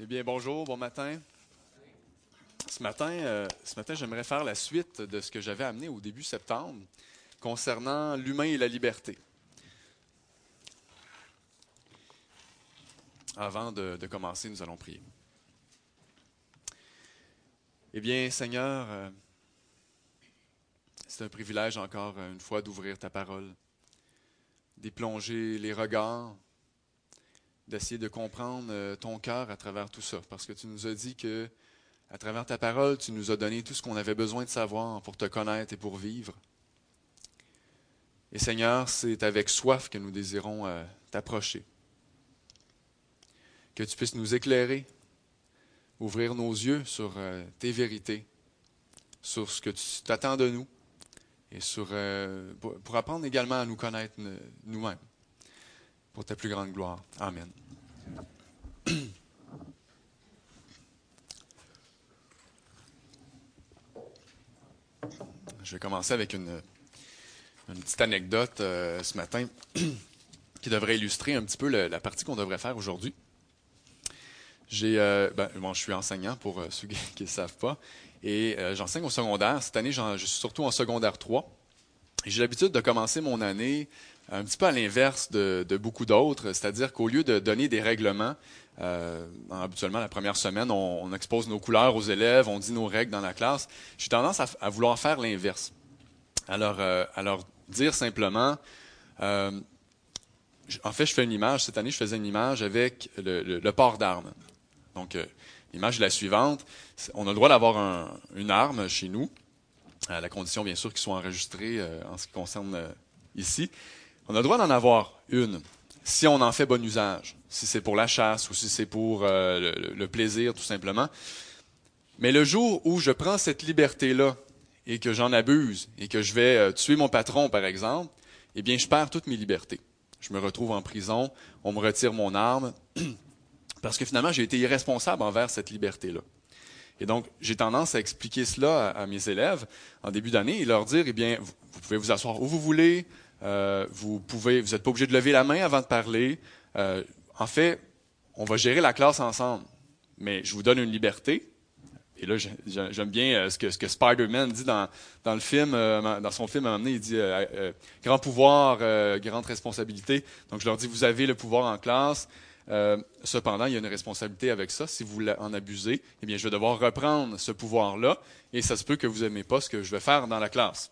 Eh bien, bonjour, bon matin. Ce matin, euh, matin j'aimerais faire la suite de ce que j'avais amené au début septembre concernant l'humain et la liberté. Avant de, de commencer, nous allons prier. Eh bien, Seigneur, euh, c'est un privilège encore une fois d'ouvrir ta parole, d'y plonger les regards, d'essayer de comprendre euh, ton cœur à travers tout ça, parce que tu nous as dit que, à travers ta parole, tu nous as donné tout ce qu'on avait besoin de savoir pour te connaître et pour vivre. Et Seigneur, c'est avec soif que nous désirons euh, t'approcher. Que tu puisses nous éclairer, ouvrir nos yeux sur euh, tes vérités, sur ce que tu t'attends de nous, et sur, pour, pour apprendre également à nous connaître nous-mêmes pour ta plus grande gloire. Amen. Je vais commencer avec une, petite anecdote euh, ce matin qui devrait illustrer un petit peu la partie qu'on devrait faire aujourd'hui. J'ai, euh, ben, je suis enseignant pour euh, ceux qui ne savent pas, et j'enseigne au secondaire. Cette année, je suis surtout en secondaire 3. Et j'ai l'habitude de commencer mon année un petit peu à l'inverse de, de, beaucoup d'autres, c'est-à-dire qu'au lieu de donner des règlements, euh, habituellement la première semaine, on, on, expose nos couleurs aux élèves, on dit nos règles dans la classe. J'ai tendance à, à, vouloir faire l'inverse. Alors, euh, alors dire simplement, euh, en fait, je fais une image. Cette année, je faisais une image avec le, le, le port d'armes. Donc, euh, l'image est la suivante. On a le droit d'avoir un, une arme chez nous, à la condition, bien sûr, qu'ils soient enregistrés euh, en ce qui concerne ici. On a le droit d'en avoir une si on en fait bon usage, si c'est pour la chasse ou si c'est pour euh, le, plaisir tout simplement. Mais le jour où je prends cette liberté-là et que j'en abuse et que je vais euh, tuer mon patron, par exemple, eh bien, je perds toutes mes libertés. Je me retrouve en prison, on me retire mon arme, parce que finalement, j'ai été irresponsable envers cette liberté-là. Et donc, j'ai tendance à expliquer cela à, mes élèves en début d'année et leur dire, eh bien, vous pouvez vous asseoir où vous voulez, euh, vous pouvez, vous n'êtes pas obligé de lever la main avant de parler. Euh, en fait, on va gérer la classe ensemble, mais je vous donne une liberté. Et là, j'aime bien euh, ce que, ce Spider-Man dit dans, le film, dans son film, à un moment donné, il dit grand pouvoir, grande responsabilité. Donc, je leur dis, vous avez le pouvoir en classe. cependant, il y a une responsabilité avec ça. Si vous en abusez, eh bien, je vais devoir reprendre ce pouvoir-là, et ça se peut que vous n'aimez pas ce que je vais faire dans la classe.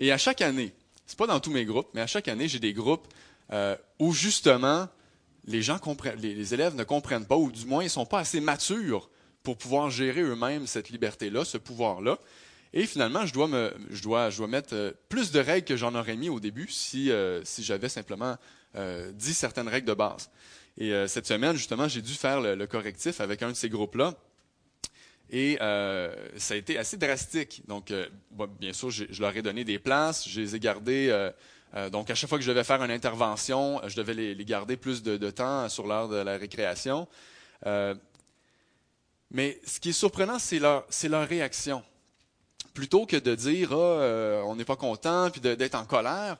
Et à chaque année, c'est pas dans tous mes groupes, mais à chaque année, j'ai des groupes euh, où justement les élèves ne comprennent pas, ou du moins ils sont pas assez matures pour pouvoir gérer eux-mêmes cette liberté-là, ce pouvoir-là. Et finalement, je dois mettre euh, plus de règles que j'en aurais mis au début si, euh, j'avais simplement dit certaines règles de base. Et cette semaine, justement, j'ai dû faire le correctif avec un de ces groupes-là. Et euh, ça a été assez drastique. Donc, euh, bien sûr, je, leur ai donné des places, je les ai gardées. Euh, donc, à chaque fois que je devais faire une intervention, je devais les, garder plus de, temps sur l'heure de la récréation. Mais ce qui est surprenant, c'est leur, leur réaction. Plutôt que de dire ah, on n'est pas content, puis d'être en colère,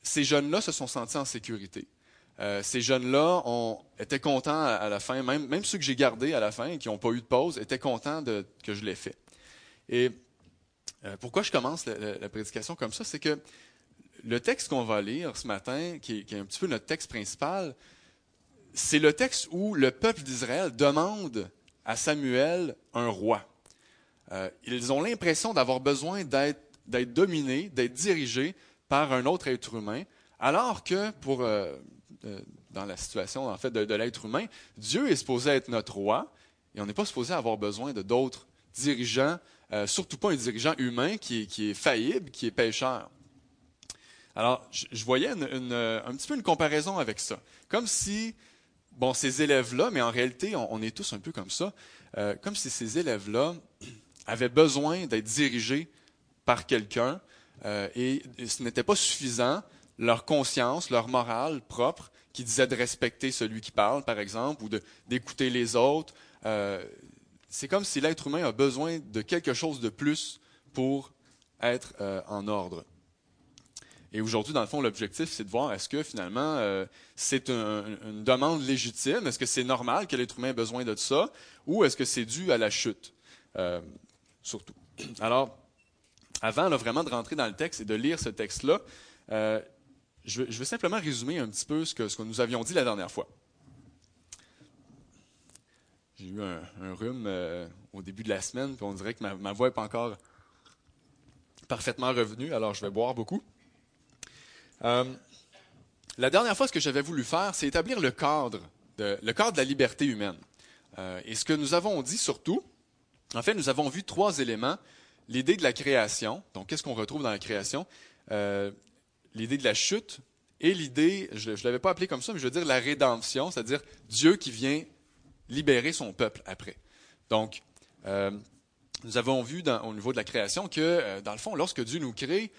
ces jeunes-là se sont sentis en sécurité. Euh, ces jeunes-là étaient contents à, la fin, même, ceux que j'ai gardés à la fin, qui n'ont pas eu de pause, étaient contents que je l'ai fait. Et euh, pourquoi je commence la, prédication comme ça, c'est que le texte qu'on va lire ce matin, qui est, un petit peu notre texte principal, c'est le texte où le peuple d'Israël demande à Samuel un roi. Euh, ils ont l'impression d'avoir besoin d'être dominés, d'être dirigés par un autre être humain, alors que pour dans la situation en fait de, l'être humain, Dieu est supposé être notre roi et on n'est pas supposé avoir besoin de d'autres dirigeants, euh, surtout pas un dirigeant humain qui est, faillible, qui est pécheur. Alors, je, voyais une, un petit peu une comparaison avec ça, comme si bon ces élèves-là, mais en réalité on, est tous un peu comme ça, euh, comme si ces élèves-là avaient besoin d'être dirigés par quelqu'un euh, et ce n'était pas suffisant. Leur conscience, leur morale propre, qui disait de respecter celui qui parle, par exemple, ou d'écouter les autres. Euh, c'est comme si l'être humain a besoin de quelque chose de plus pour être euh, en ordre. Et aujourd'hui, dans le fond, l'objectif, c'est de voir est-ce que finalement euh, c'est une demande légitime, est-ce que c'est normal que l'être humain ait besoin de ça, ou est-ce que c'est dû à la chute, surtout. Alors, avant vraiment de rentrer dans le texte et de lire ce texte-là, je, vais simplement résumer un petit peu ce que, nous avions dit la dernière fois. J'ai eu un, rhume au début de la semaine, puis on dirait que ma, voix n'est pas encore parfaitement revenue, alors je vais boire beaucoup. Euh, la dernière fois, ce que j'avais voulu faire, c'est établir le cadre, de, le cadre de la liberté humaine. Euh, et ce que nous avons dit surtout, en fait, nous avons vu trois éléments. L'idée de la création, donc qu'est-ce qu'on retrouve dans la création, euh, l'idée de la chute et l'idée, je ne l'avais pas appelé comme ça, mais je veux dire la rédemption, c'est-à-dire Dieu qui vient libérer son peuple après. Donc, nous avons vu au niveau de la création que, dans le fond, lorsque Dieu nous crée,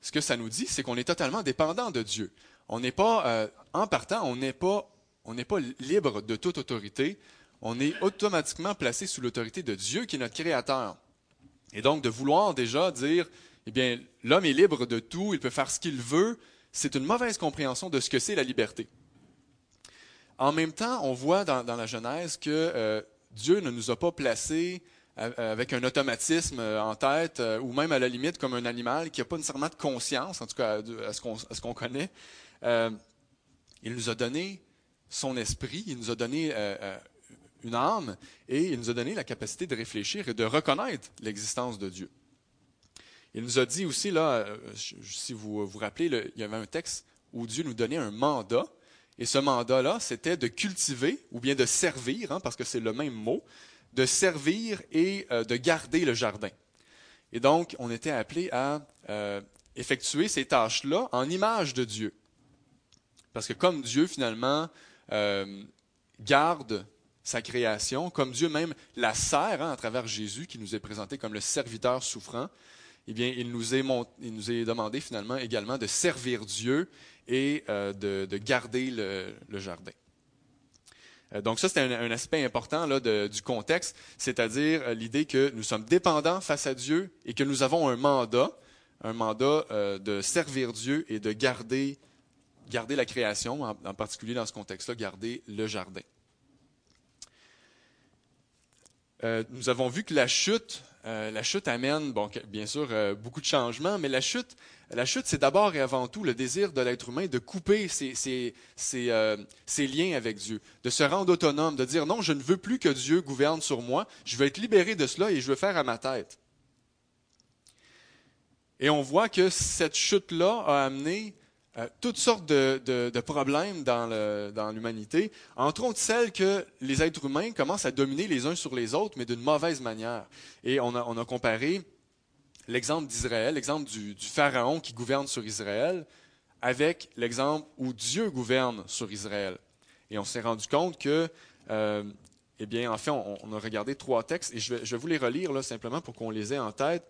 ce que ça nous dit, c'est qu'on est totalement dépendant de Dieu. On n'est pas, euh, en partant, on n'est pas, on n'est pas libre de toute autorité. On est automatiquement placé sous l'autorité de Dieu qui est notre Créateur. Et donc, de vouloir déjà dire, eh bien, l'homme est libre de tout, il peut faire ce qu'il veut, c'est une mauvaise compréhension de ce que c'est la liberté. En même temps, on voit dans, la Genèse que euh, Dieu ne nous a pas placés euh, avec un automatisme euh, en tête, euh, ou même à la limite comme un animal qui n'a pas nécessairement de conscience, en tout cas à ce qu'on connaît. il nous a donné son esprit, il nous a donné une âme, et il nous a donné la capacité de réfléchir et de reconnaître l'existence de Dieu. Il nous a dit aussi, là, si vous vous rappelez, il y avait un texte où Dieu nous donnait un mandat, et ce mandat-là, c'était de cultiver ou bien de servir, hein, parce que c'est le même mot, de servir et euh, de garder le jardin. Et donc, on était appelé à euh, effectuer ces tâches-là en image de Dieu. Parce que comme Dieu, finalement, euh, garde sa création, comme Dieu même la sert hein, à travers Jésus, qui nous est présenté comme le serviteur souffrant, eh bien, il nous est, demandé finalement également de servir Dieu et de, garder le jardin. Euh, donc ça, c'est un, aspect important du contexte, c'est-à-dire euh, l'idée que nous sommes dépendants face à Dieu et que nous avons un mandat, un mandat euh, de servir Dieu et de garder, la création, en particulier dans ce contexte-là, garder le jardin. nous avons vu que la chute, la chute amène, bon, bien sûr, beaucoup de changements, mais la chute la chute, c'est d'abord et avant tout le désir de l'être humain de couper euh, ses, liens avec Dieu, de se rendre autonome, de dire non, je ne veux plus que Dieu gouverne sur moi, je veux être libéré de cela et je veux faire à ma tête. Et on voit que cette chute-là a amené euh, toutes sortes de, problèmes dans l'humanité, entre autres celles que les êtres humains commencent à dominer les uns sur les autres, mais d'une mauvaise manière. Et on a comparé l'exemple d'Israël, l'exemple du, Pharaon qui gouverne sur Israël, avec l'exemple où Dieu gouverne sur Israël. Et on s'est rendu compte que, euh, eh bien, en fait, on, a regardé trois textes, et je vais, vous les relire simplement pour qu'on les ait en tête.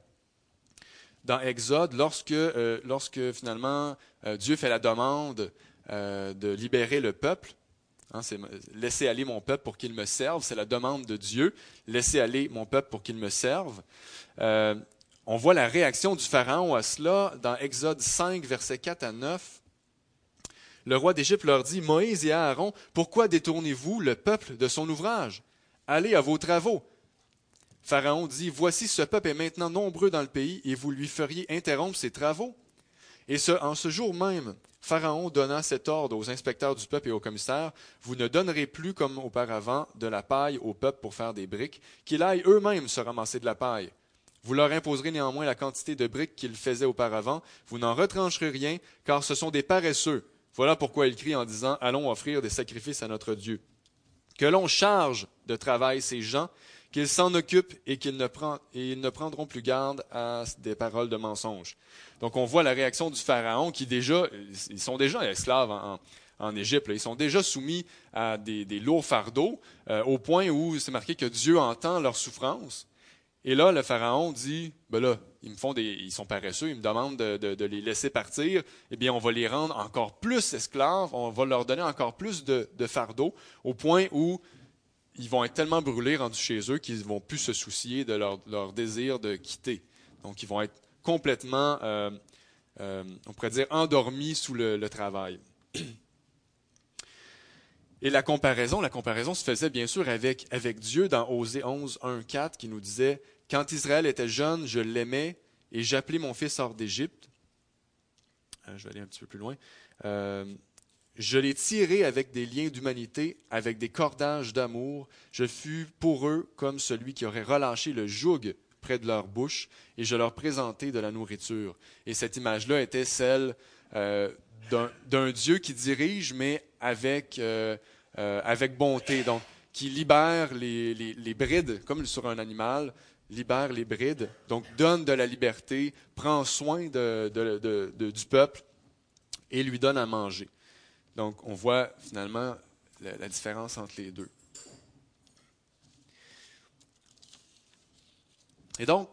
Dans Exode, lorsque, euh, lorsque finalement euh, Dieu fait la demande de libérer le peuple, hein, c'est laisser aller mon peuple pour qu'il me serve, c'est la demande de Dieu, laisser aller mon peuple pour qu'il me serve on voit la réaction du Pharaon à cela dans Exode 5, versets 4 à 9. Le roi d'Égypte leur dit, Moïse et Aaron, pourquoi détournez-vous le peuple de son ouvrage? Allez à vos travaux. Pharaon dit, Voici ce peuple est maintenant nombreux dans le pays, et vous lui feriez interrompre ses travaux. Et ce, en ce jour même, Pharaon donna cet ordre aux inspecteurs du peuple et aux commissaires, Vous ne donnerez plus comme auparavant de la paille au peuple pour faire des briques, qu'ils aillent eux-mêmes se ramasser de la paille. Vous leur imposerez néanmoins la quantité de briques qu'ils faisaient auparavant. Vous n'en retrancherez rien, car ce sont des paresseux. Voilà pourquoi il crie en disant Allons offrir des sacrifices à notre Dieu. Que l'on charge de travail ces gens, qu'ils s'en occupent et qu'ils ne, prendront plus garde à des paroles de mensonges. Donc on voit la réaction du Pharaon qui déjà, ils sont déjà esclaves en, Égypte. Ils sont déjà soumis à des, lourds fardeaux, euh, au point où c'est marqué que Dieu entend leur souffrance. Et là, le pharaon dit, ben là, ils me font des, ils sont paresseux, ils me demandent de, les laisser partir. Eh bien, on va les rendre encore plus esclaves, on va leur donner encore plus de, fardeaux, au point où ils vont être tellement brûlés, rendus chez eux, qu'ils ne vont plus se soucier de leur, désir de quitter. Donc, ils vont être complètement euh, on pourrait dire, endormis sous le, travail. Et la comparaison, la comparaison se faisait bien sûr avec, avec Dieu dans Osée 11, 1, 4, qui nous disait Quand Israël était jeune, je l'aimais et j'appelais mon fils hors d'Égypte. Euh, je vais aller un petit peu plus loin. Euh, je l'ai tiré avec des liens d'humanité, avec des cordages d'amour. Je fus pour eux comme celui qui aurait relâché le joug près de leur bouche, et je leur présentai de la nourriture. Et cette image-là était celle euh, d'un Dieu qui dirige, mais avec, euh, euh, avec bonté, donc qui libère les, les, les, brides, comme sur un animal, libère les brides, donc donne de la liberté, prend soin de, du peuple et lui donne à manger. Donc on voit finalement la, différence entre les deux. Et donc,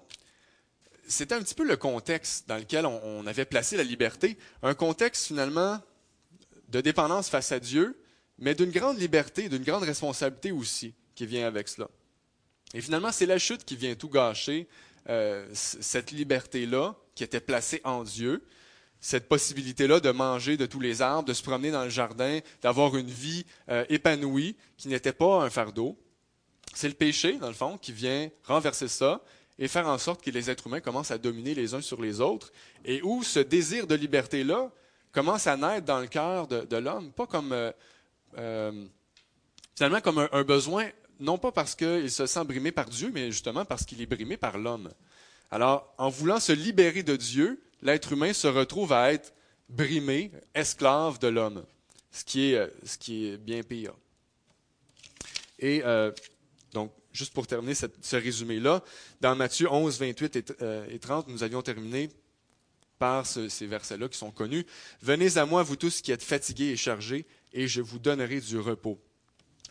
c'était un petit peu le contexte dans lequel on, avait placé la liberté, un contexte finalement de dépendance face à Dieu, mais d'une grande liberté, d'une grande responsabilité aussi qui vient avec cela. Et finalement, c'est la chute qui vient tout gâcher, euh, cette liberté-là qui était placée en Dieu, cette possibilité-là de manger de tous les arbres, de se promener dans le jardin, d'avoir une vie euh, épanouie qui n'était pas un fardeau. C'est le péché, dans le fond, qui vient renverser ça et faire en sorte que les êtres humains commencent à dominer les uns sur les autres, et où ce désir de liberté-là commence à naître dans le cœur de, l'homme, pas comme euh, euh, finalement comme un, besoin, non pas parce qu'il se sent brimé par Dieu, mais justement parce qu'il est brimé par l'homme. Alors, en voulant se libérer de Dieu, l'être humain se retrouve à être brimé, esclave de l'homme, ce qui est, est bien pire. Et euh, donc, juste pour terminer ce résumé-là, dans Matthieu 11, 28 et, 30, euh, nous avions terminé par ces versets-là qui sont connus. Venez à moi, vous tous qui êtes fatigués et chargés, et je vous donnerai du repos.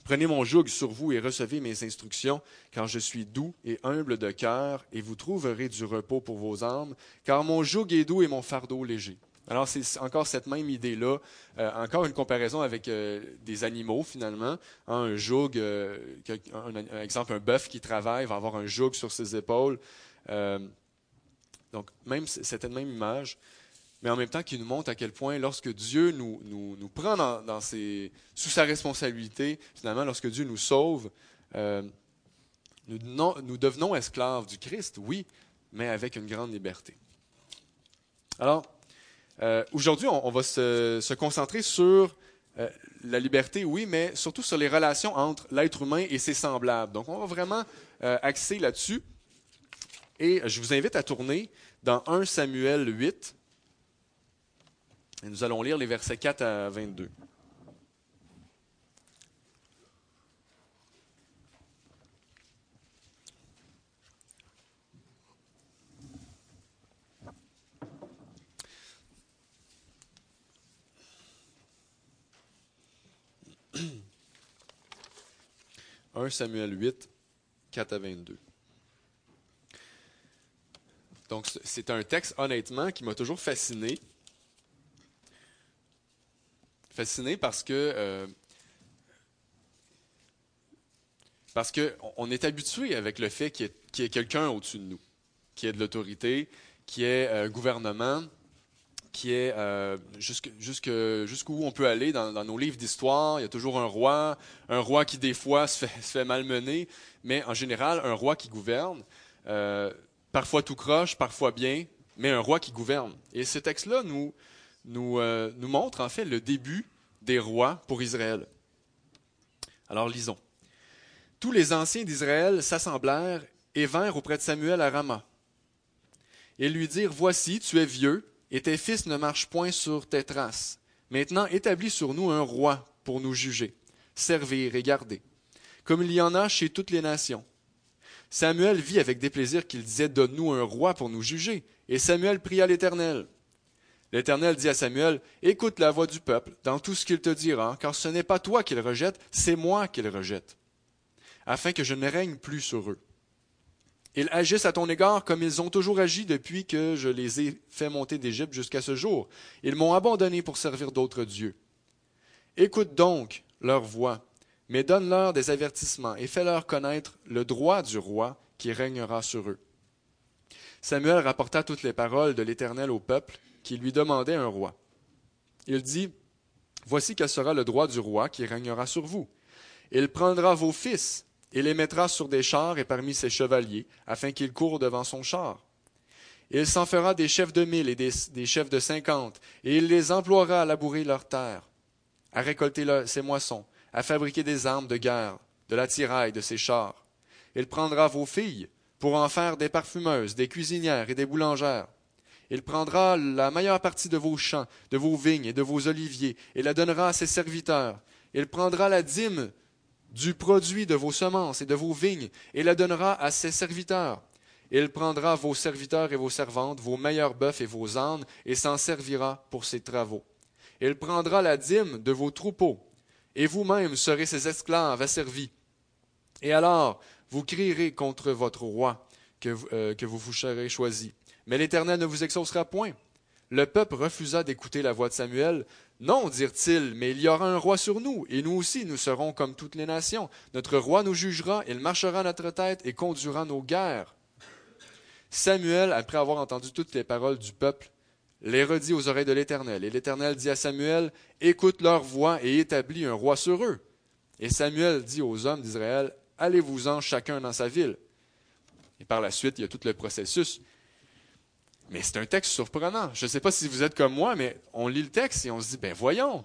Prenez mon joug sur vous et recevez mes instructions, car je suis doux et humble de cœur, et vous trouverez du repos pour vos âmes, car mon joug est doux et mon fardeau léger. Alors, c'est encore cette même idée-là, euh, encore une comparaison avec euh, des animaux, finalement. Un joug, euh, un, exemple, un bœuf qui travaille va avoir un joug sur ses épaules. donc, même cette même image, mais en même temps qui nous montre à quel point, lorsque Dieu nous, prend sous sa responsabilité, finalement, lorsque Dieu nous sauve, nous, nous devenons esclaves du Christ, oui, mais avec une grande liberté. Alors, euh, aujourd'hui, on, va se, concentrer sur euh, la liberté, oui, mais surtout sur les relations entre l'être humain et ses semblables. Donc, on va vraiment euh, axer là-dessus. Et je vous invite à tourner dans 1 Samuel 8. Et nous allons lire les versets 4 à 22. 1 Samuel 8, 4 à 22. Donc, c'est un texte, honnêtement, qui m'a toujours fasciné. Fasciné parce que. Euh, parce qu'on est habitué avec le fait qu'il y ait, quelqu'un au-dessus de nous, qui ait de l'autorité, qui ait un gouvernement, qui est euh, jusqu'où on peut aller dans, nos livres d'histoire. Il y a toujours un roi, un roi qui des fois se fait, se malmener, mais en général, un roi qui gouverne, euh, parfois tout croche, parfois bien, mais un roi qui gouverne. Et ce texte-là nous, nous, euh, nous montre en fait le début des rois pour Israël. Alors lisons. Tous les anciens d'Israël s'assemblèrent et vinrent auprès de Samuel à Rama. Et lui dirent, Voici, tu es vieux, et tes fils ne marchent point sur tes traces. Maintenant établis sur nous un roi pour nous juger, servir et garder, comme il y en a chez toutes les nations. Samuel vit avec déplaisir qu'il disait Donne-nous un roi pour nous juger. Et Samuel pria l'Éternel. L'Éternel dit à Samuel Écoute la voix du peuple dans tout ce qu'il te dira, car ce n'est pas toi qu'il rejette, c'est moi qu'il rejette, afin que je ne règne plus sur eux. Ils agissent à ton égard comme ils ont toujours agi depuis que je les ai fait monter d'Égypte jusqu'à ce jour. Ils m'ont abandonné pour servir d'autres dieux. Écoute donc leur voix, mais donne-leur des avertissements et fais-leur connaître le droit du roi qui régnera sur eux. Samuel rapporta toutes les paroles de l'Éternel au peuple qui lui demandait un roi. Il dit, Voici quel sera le droit du roi qui régnera sur vous. Il prendra vos fils et les mettra sur des chars et parmi ses chevaliers, afin qu'ils courent devant son char. Il s'en fera des chefs de mille et des, chefs de cinquante, et il les emploiera à labourer leurs terres, à récolter ses moissons, à fabriquer des armes de guerre, de la tiraille de ses chars. Il prendra vos filles pour en faire des parfumeuses, des cuisinières et des boulangères. Il prendra la meilleure partie de vos champs, de vos vignes et de vos oliviers, et la donnera à ses serviteurs. Il prendra la dîme du produit de vos semences et de vos vignes, et la donnera à ses serviteurs. Il prendra vos serviteurs et vos servantes, vos meilleurs bœufs et vos ânes, et s'en servira pour ses travaux. Il prendra la dîme de vos troupeaux, et vous-même serez ses esclaves asservis. Et alors vous crierez contre votre roi que, euh, vous vous serez choisi. Mais l'Éternel ne vous exaucera point. Le peuple refusa d'écouter la voix de Samuel. Non, dirent-ils, mais il y aura un roi sur nous, et nous aussi nous serons comme toutes les nations. Notre roi nous jugera, il marchera à notre tête et conduira nos guerres. Samuel, après avoir entendu toutes les paroles du peuple, les redit aux oreilles de l'Éternel. Et l'Éternel dit à Samuel, Écoute leur voix et établis un roi sur eux. Et Samuel dit aux hommes d'Israël, Allez-vous-en chacun dans sa ville. Et par la suite, il y a tout le processus. Mais c'est un texte surprenant. Je ne sais pas si vous êtes comme moi, mais on lit le texte et on se dit, ben voyons,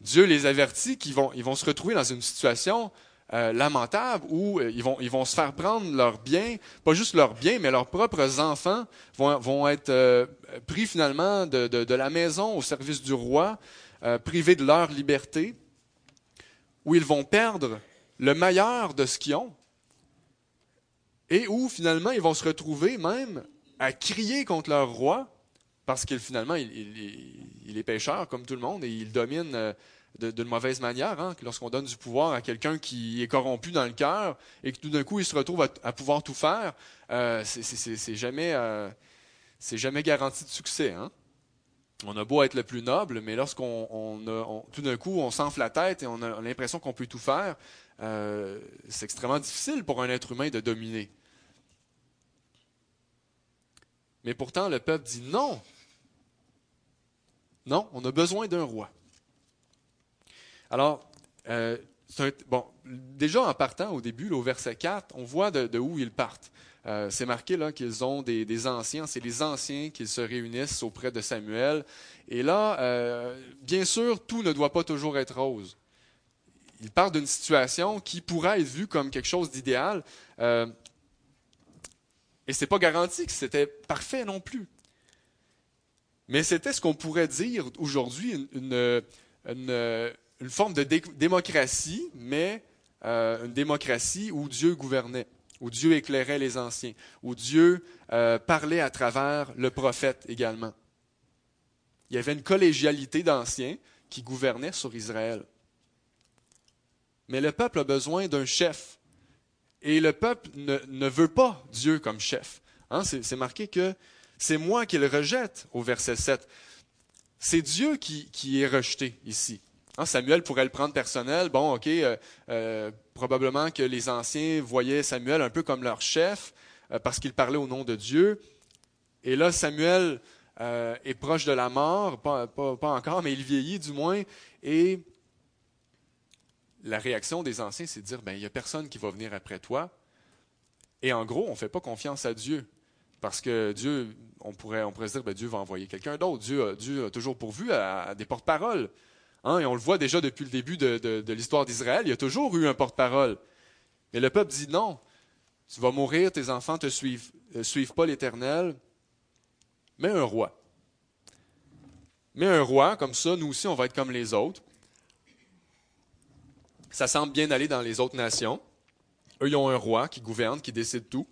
Dieu les avertit qu'ils vont, ils vont se retrouver dans une situation euh, lamentable où euh, ils, vont, ils vont se faire prendre leurs biens, pas juste leurs biens, mais leurs propres enfants vont, vont être euh, pris finalement de, de, la maison au service du roi, privés de leur liberté, où ils vont perdre le meilleur de ce qu'ils ont, et où finalement ils vont se retrouver même à crier contre leur roi, parce qu'il finalement, il, est pécheur comme tout le monde et il domine euh, d'une mauvaise manière. Hein, lorsqu'on donne du pouvoir à quelqu'un qui est corrompu dans le cœur et que tout d'un coup il se retrouve à, pouvoir tout faire, euh, c'est jamais, euh, jamais garanti de succès. Hein. On a beau être le plus noble, mais lorsqu'on tout d'un coup on s'enfle la tête et on a l'impression qu'on peut tout faire, c'est extrêmement difficile pour un être humain de dominer. Mais pourtant, le peuple dit non. Non, on a besoin d'un roi. Alors, euh, bon, déjà en partant au début, au verset 4, on voit de, où ils partent. Euh, c'est marqué là qu'ils ont des, anciens, c'est les anciens qui se réunissent auprès de Samuel. Et là, euh, bien sûr, tout ne doit pas toujours être rose. Il partent d'une situation qui pourrait être vue comme quelque chose d'idéal. Et ce n'est pas garanti que c'était parfait non plus. Mais c'était ce qu'on pourrait dire aujourd'hui une, forme de démocratie, mais euh, une démocratie où Dieu gouvernait, où Dieu éclairait les anciens, où Dieu euh, parlait à travers le prophète également. Il y avait une collégialité d'anciens qui gouvernaient sur Israël. Mais le peuple a besoin d'un chef, et le peuple ne, veut pas Dieu comme chef. Hein, c'est marqué que c'est moi qui le rejette au verset 7. C'est Dieu qui, est rejeté ici. Hein, Samuel pourrait le prendre personnel. Bon, OK, euh, euh, probablement que les anciens voyaient Samuel un peu comme leur chef euh, parce qu'il parlait au nom de Dieu. Et là, Samuel est proche de la mort, pas, pas, encore, mais il vieillit du moins, et la réaction des anciens, c'est de dire, ben, il n'y a personne qui va venir après toi. Et en gros, on ne fait pas confiance à Dieu. Parce que Dieu, on pourrait, on pourrait se dire, ben, Dieu va envoyer quelqu'un d'autre. Dieu, Dieu a toujours pourvu à, des porte-paroles. Hein, et on le voit déjà depuis le début de, l'histoire d'Israël, il y a toujours eu un porte-parole. Mais le peuple dit non. Tu vas mourir, tes enfants ne te suivent, euh, suivent pas l'Éternel. Mais un roi. Mais un roi, comme ça, nous aussi, on va être comme les autres. Ça semble bien aller dans les autres nations. Eux, ils ont un roi qui gouverne, qui décide tout.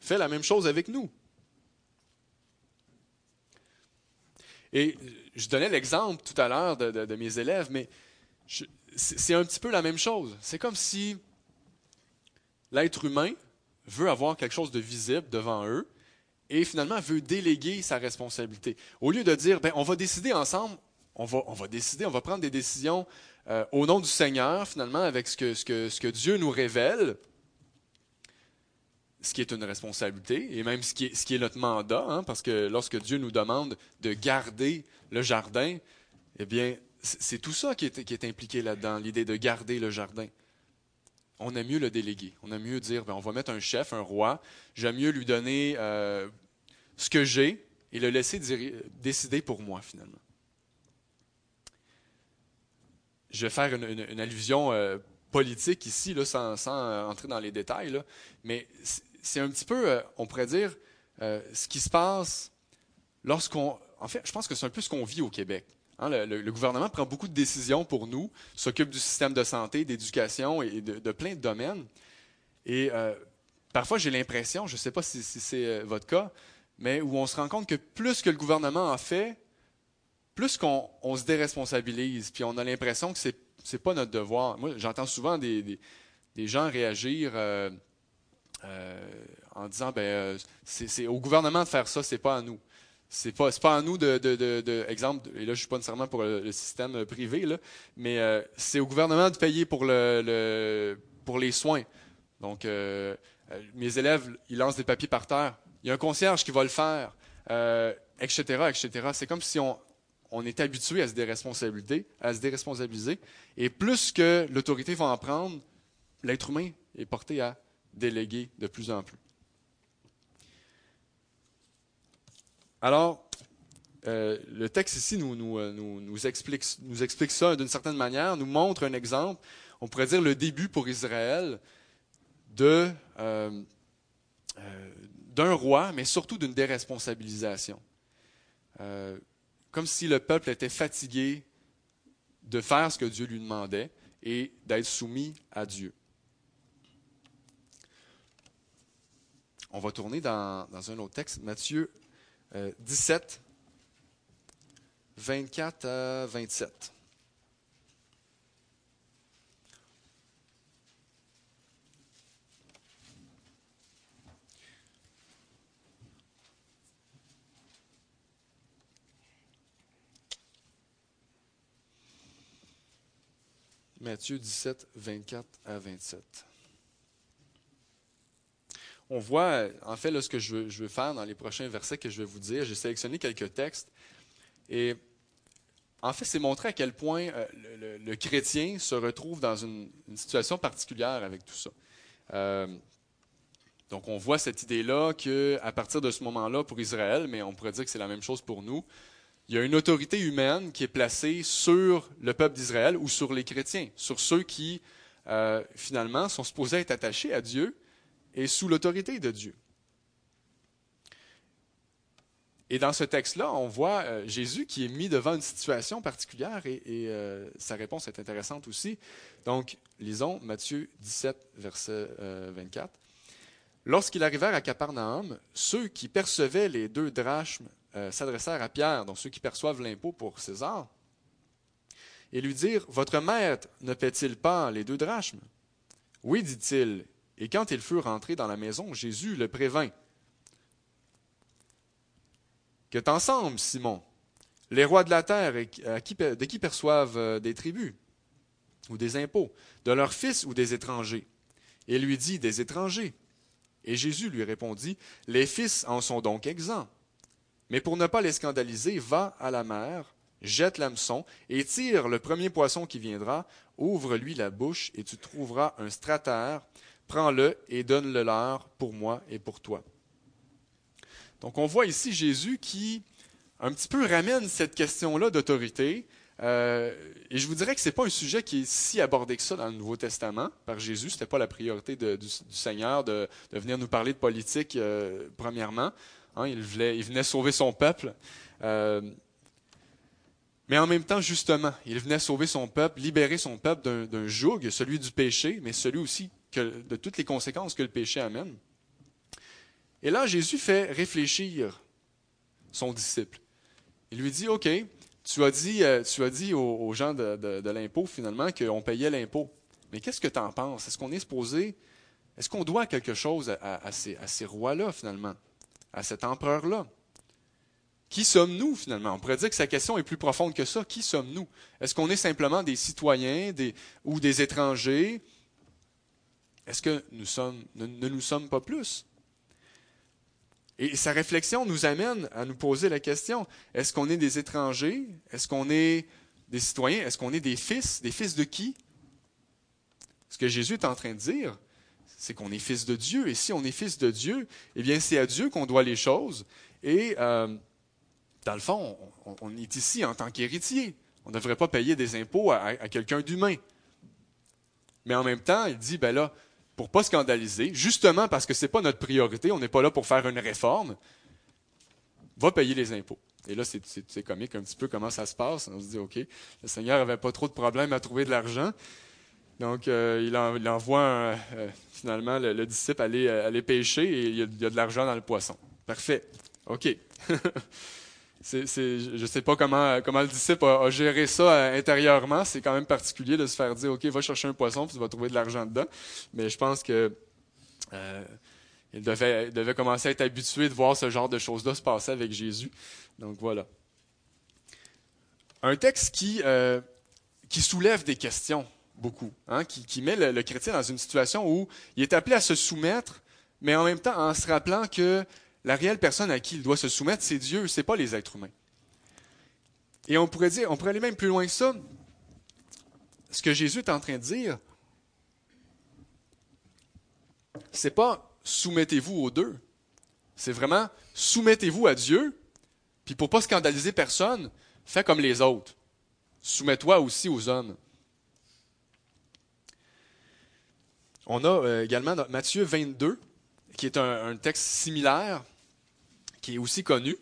Fait la même chose avec nous. Et je donnais l'exemple tout à l'heure de, mes élèves, mais c'est un petit peu la même chose. C'est comme si l'être humain veut avoir quelque chose de visible devant eux et finalement veut déléguer sa responsabilité. Au lieu de dire, ben, on va décider ensemble, on va, on va décider, on va prendre des décisions euh, au nom du Seigneur, finalement, avec ce que, ce, que, Dieu nous révèle, ce qui est une responsabilité et même ce qui est, notre mandat, hein, parce que lorsque Dieu nous demande de garder le jardin, eh bien, c'est tout ça qui est, impliqué là-dedans, l'idée de garder le jardin. On a mieux le déléguer. On a mieux dire, ben, on va mettre un chef, un roi. J'aime mieux lui donner euh, ce que j'ai et le laisser décider pour moi, finalement. Je vais faire une, allusion euh, politique ici, là, sans, sans, entrer dans les détails, là, mais c'est un petit peu, euh, on pourrait dire, ce qui se passe lorsqu'on... En fait, je pense que c'est un peu ce qu'on vit au Québec. Hein, le, gouvernement prend beaucoup de décisions pour nous, s'occupe du système de santé, d'éducation et de, plein de domaines. Et euh, parfois, j'ai l'impression, je ne sais pas si, c'est euh, votre cas, mais où on se rend compte que plus que le gouvernement en fait, plus qu'on se déresponsabilise, puis on a l'impression que ce n'est pas notre devoir. Moi, j'entends souvent des, gens réagir euh, en disant ben, c'est au gouvernement de faire ça, c'est pas à nous c'est pas pas à nous de, de, exemple et là je suis pas nécessairement pour le, système privé là, mais euh, c'est au gouvernement de payer pour le, pour les soins. Donc euh, euh, mes élèves ils lancent des papiers par terre, il y a un concierge qui va le faire, etc. C'est comme si on on est habitué à se déresponsabiliser, et plus que l'autorité va en prendre, l'être humain est porté à déléguer de plus en plus. Alors, euh, le texte ici nous, euh, nous, nous, explique, explique ça d'une certaine manière, nous montre un exemple, on pourrait dire le début pour Israël euh, d'un roi, mais surtout d'une déresponsabilisation. Comme si le peuple était fatigué de faire ce que Dieu lui demandait et d'être soumis à Dieu. On va tourner dans, un autre texte, Matthieu 17, 24 à 27. Matthieu 17, 24 à 27 on voit, en fait, là, ce que je veux, faire dans les prochains versets que je vais vous dire. J'ai sélectionné quelques textes. Et en fait, c'est montrer à quel point euh, le, chrétien se retrouve dans une, situation particulière avec tout ça. Euh, donc, on voit cette idée-là qu'à partir de ce moment-là, pour Israël, mais on pourrait dire que c'est la même chose pour nous, il y a une autorité humaine qui est placée sur le peuple d'Israël ou sur les chrétiens, sur ceux qui, euh, finalement, sont supposés être attachés à Dieu, et sous l'autorité de Dieu. Et dans ce texte-là, on voit euh, Jésus qui est mis devant une situation particulière et, euh, sa réponse est intéressante aussi. Donc, lisons Matthieu 17, verset 24. Euh, Lorsqu'ils arrivèrent à Capernaum, ceux qui percevaient les deux drachmes s'adressèrent à Pierre, donc ceux qui perçoivent l'impôt pour César, et lui dirent Votre maître ne paie-t-il pas les deux drachmes Oui, dit-il, et quand ils furent rentrés dans la maison, Jésus le prévint. Que t'ensemble, Simon, les rois de la terre, de qui perçoivent euh, des tribus ou des impôts, de leurs fils ou des étrangers? Et lui dit, des étrangers. Et Jésus lui répondit, les fils en sont donc exempts. Mais pour ne pas les scandaliser, va à la mer, jette l'hameçon et tire le premier poisson qui viendra, ouvre-lui la bouche et tu trouveras un stratère prends-le et donne-le leur pour moi et pour toi. Donc on voit ici Jésus qui un petit peu ramène cette question-là d'autorité. Euh, et je vous dirais que ce n'est pas un sujet qui est si abordé que ça dans le Nouveau Testament par Jésus. Ce n'était pas la priorité du, Seigneur de, venir nous parler de politique, euh, premièrement. Hein, il, venait sauver son peuple. Euh, mais en même temps, justement, il venait sauver son peuple, libérer son peuple d'un joug, celui du péché, mais celui aussi de toutes les conséquences que le péché amène. Et là, Jésus fait réfléchir son disciple. Il lui dit, OK, tu as dit, euh, tu as dit aux, gens de, l'impôt, finalement, qu'on payait l'impôt. Mais qu'est-ce que tu en penses? Est-ce qu'on est supposé, est-ce qu'on doit quelque chose à, ces, à ces rois-là, finalement? À cet empereur-là? Qui sommes-nous, finalement? On pourrait dire que sa question est plus profonde que ça. Qui sommes-nous? Est-ce qu'on est simplement des citoyens des, ou des étrangers? Est-ce que nous ne, nous sommes pas plus? Et sa réflexion nous amène à nous poser la question, est-ce qu'on est des étrangers? Est-ce qu'on est des citoyens? Est-ce qu'on est des fils? Des fils de qui? Ce que Jésus est en train de dire, c'est qu'on est fils de Dieu. Et si on est fils de Dieu, eh bien, c'est à Dieu qu'on doit les choses. Et euh, dans le fond, on, est ici en tant qu'héritier. On ne devrait pas payer des impôts à, quelqu'un d'humain. Mais en même temps, il dit, ben là, pour pas scandaliser, justement parce que ce n'est pas notre priorité, on n'est pas là pour faire une réforme, va payer les impôts. Et là, c'est comique un petit peu comment ça se passe. On se dit, OK, le Seigneur n'avait pas trop de problèmes à trouver de l'argent. Donc, euh, il, envoie euh, finalement le, disciple aller, aller, pêcher et il y, a, de l'argent dans le poisson. Parfait. OK. je ne sais pas comment, le disciple a, géré ça euh, intérieurement. C'est quand même particulier de se faire dire, OK, va chercher un poisson, puis tu vas trouver de l'argent dedans. Mais je pense que euh, il, devait, commencer à être habitué de voir ce genre de choses-là se passer avec Jésus. Donc voilà. Un texte euh, qui soulève des questions, beaucoup, hein, qui, met le, chrétien dans une situation où il est appelé à se soumettre, mais en même temps en se rappelant que la réelle personne à qui il doit se soumettre, c'est Dieu, ce n'est pas les êtres humains. Et on pourrait dire, on pourrait aller même plus loin que ça. Ce que Jésus est en train de dire, c'est pas soumettez-vous aux deux. C'est vraiment soumettez-vous à Dieu, puis pour pas scandaliser personne, fais comme les autres. Soumets-toi aussi aux hommes. On a euh, également Matthieu 22, qui est un texte similaire, qui est aussi connu.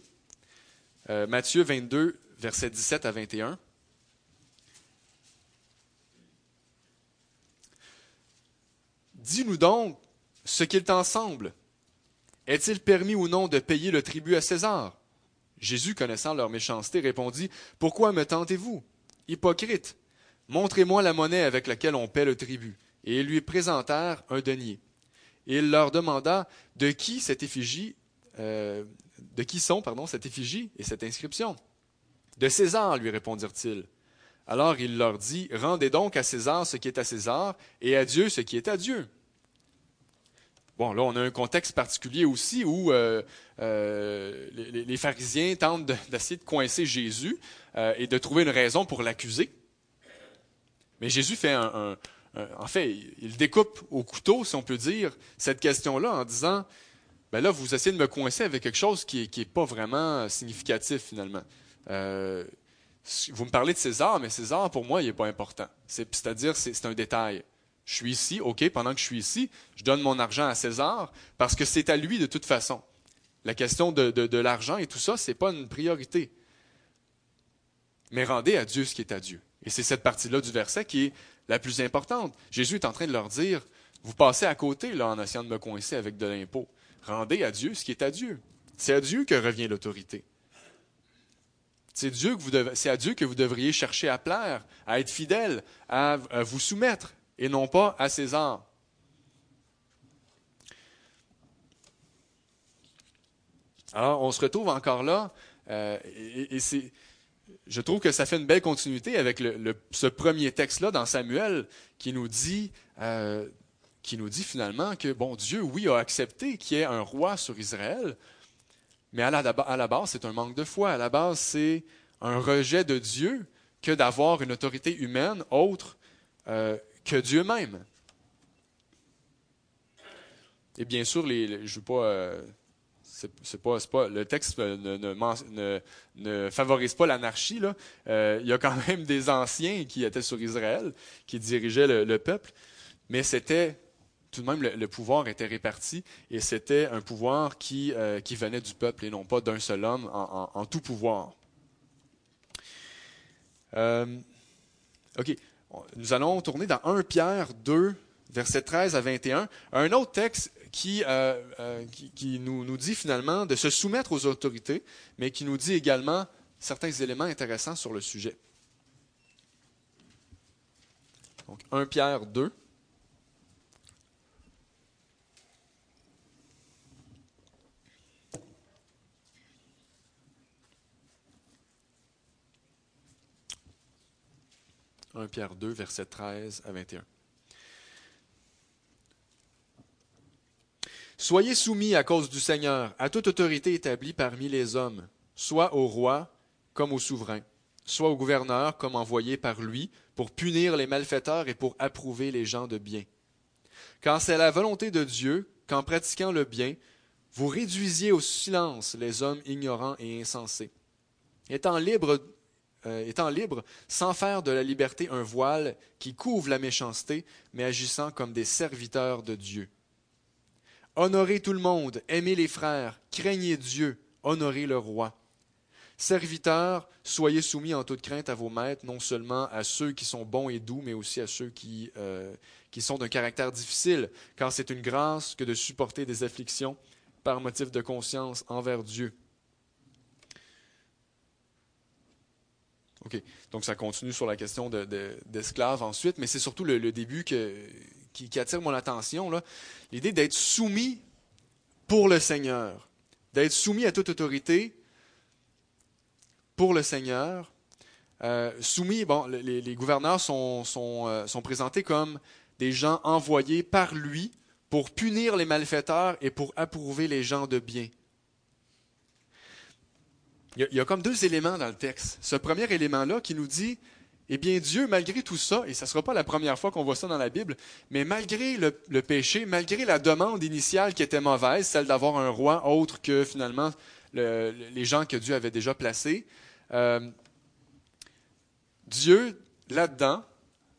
Euh, Matthieu 22, versets 17 à 21. Dis-nous donc ce qu'il t'en semble. Est-il permis ou non de payer le tribut à César? Jésus, connaissant leur méchanceté, répondit Pourquoi me tentez-vous Hypocrite, montrez-moi la monnaie avec laquelle on paie le tribut. Et ils lui présentèrent un denier. Et il leur demanda de qui cette effigie euh, de qui sont, pardon, cette effigie et cette inscription De César, lui répondirent-ils. Alors il leur dit, Rendez donc à César ce qui est à César, et à Dieu ce qui est à Dieu. Bon, là, on a un contexte particulier aussi où euh, euh, les, pharisiens tentent d'essayer de, coincer Jésus et de trouver une raison pour l'accuser. Mais Jésus fait un, En fait, il découpe au couteau, si on peut dire, cette question-là en disant ben là, vous essayez de me coincer avec quelque chose qui n'est est pas vraiment significatif finalement. Euh, vous me parlez de César, mais César, pour moi, il n'est pas important. C'est-à-dire, c'est un détail. Je suis ici, OK, pendant que je suis ici, je donne mon argent à César parce que c'est à lui de toute façon. La question de, de, de l'argent et tout ça, ce n'est pas une priorité. Mais rendez à Dieu ce qui est à Dieu. Et c'est cette partie-là du verset qui est la plus importante. Jésus est en train de leur dire, vous passez à côté là, en essayant de me coincer avec de l'impôt. Rendez à Dieu ce qui est à Dieu. C'est à Dieu que revient l'autorité. C'est, à Dieu que vous devriez chercher à plaire, à être fidèle, à, vous soumettre, et non pas à César. Alors, on se retrouve encore là, euh, et, c'est, je trouve que ça fait une belle continuité avec ce premier texte-là dans Samuel qui nous dit euh, qui nous dit finalement que, bon, Dieu, oui, a accepté qu'il y ait un roi sur Israël, mais à la, base, c'est un manque de foi. À la base, c'est un rejet de Dieu que d'avoir une autorité humaine autre euh, que Dieu même. Et bien sûr, je veux pas, euh, c'est, pas, le texte ne, favorise pas l'anarchie. Euh, il y a quand même des anciens qui étaient sur Israël, qui dirigeaient le peuple, mais c'était tout de même, le, pouvoir était réparti et c'était un pouvoir qui, euh, qui venait du peuple et non pas d'un seul homme en, tout pouvoir. Euh, OK. Nous allons tourner dans 1 Pierre 2, versets 13 à 21, un autre texte qui, euh, qui, qui nous, nous, dit finalement de se soumettre aux autorités, mais qui nous dit également certains éléments intéressants sur le sujet. Donc 1 Pierre 2, 1 Pierre 2, versets 13 à 21. Soyez soumis à cause du Seigneur à toute autorité établie parmi les hommes, soit au roi comme au souverain, soit au gouverneur comme envoyé par lui pour punir les malfaiteurs et pour approuver les gens de bien. Quand c'est la volonté de Dieu qu'en pratiquant le bien, vous réduisiez au silence les hommes ignorants et insensés. Étant libres, euh, étant libres, sans faire de la liberté un voile qui couvre la méchanceté, mais agissant comme des serviteurs de Dieu. Honorez tout le monde, aimez les frères, craignez Dieu, honorez le roi. Serviteurs, soyez soumis en toute crainte à vos maîtres, non seulement à ceux qui sont bons et doux, mais aussi à ceux qui, euh, sont d'un caractère difficile, car c'est une grâce que de supporter des afflictions par motif de conscience envers Dieu. OK. Donc, ça continue sur la question d'esclaves de, ensuite, mais c'est surtout le, début qui, attire mon attention. L'idée d'être soumis pour le Seigneur, d'être soumis à toute autorité pour le Seigneur. Euh, soumis, bon, les, gouverneurs sont, euh, sont présentés comme des gens envoyés par lui pour punir les malfaiteurs et pour approuver les gens de bien. Il y, a, comme deux éléments dans le texte. Ce premier élément-là qui nous dit, eh bien Dieu, malgré tout ça, et ce ne sera pas la première fois qu'on voit ça dans la Bible, mais malgré le, péché, malgré la demande initiale qui était mauvaise, celle d'avoir un roi autre que finalement les gens que Dieu avait déjà placés, euh, Dieu, là-dedans,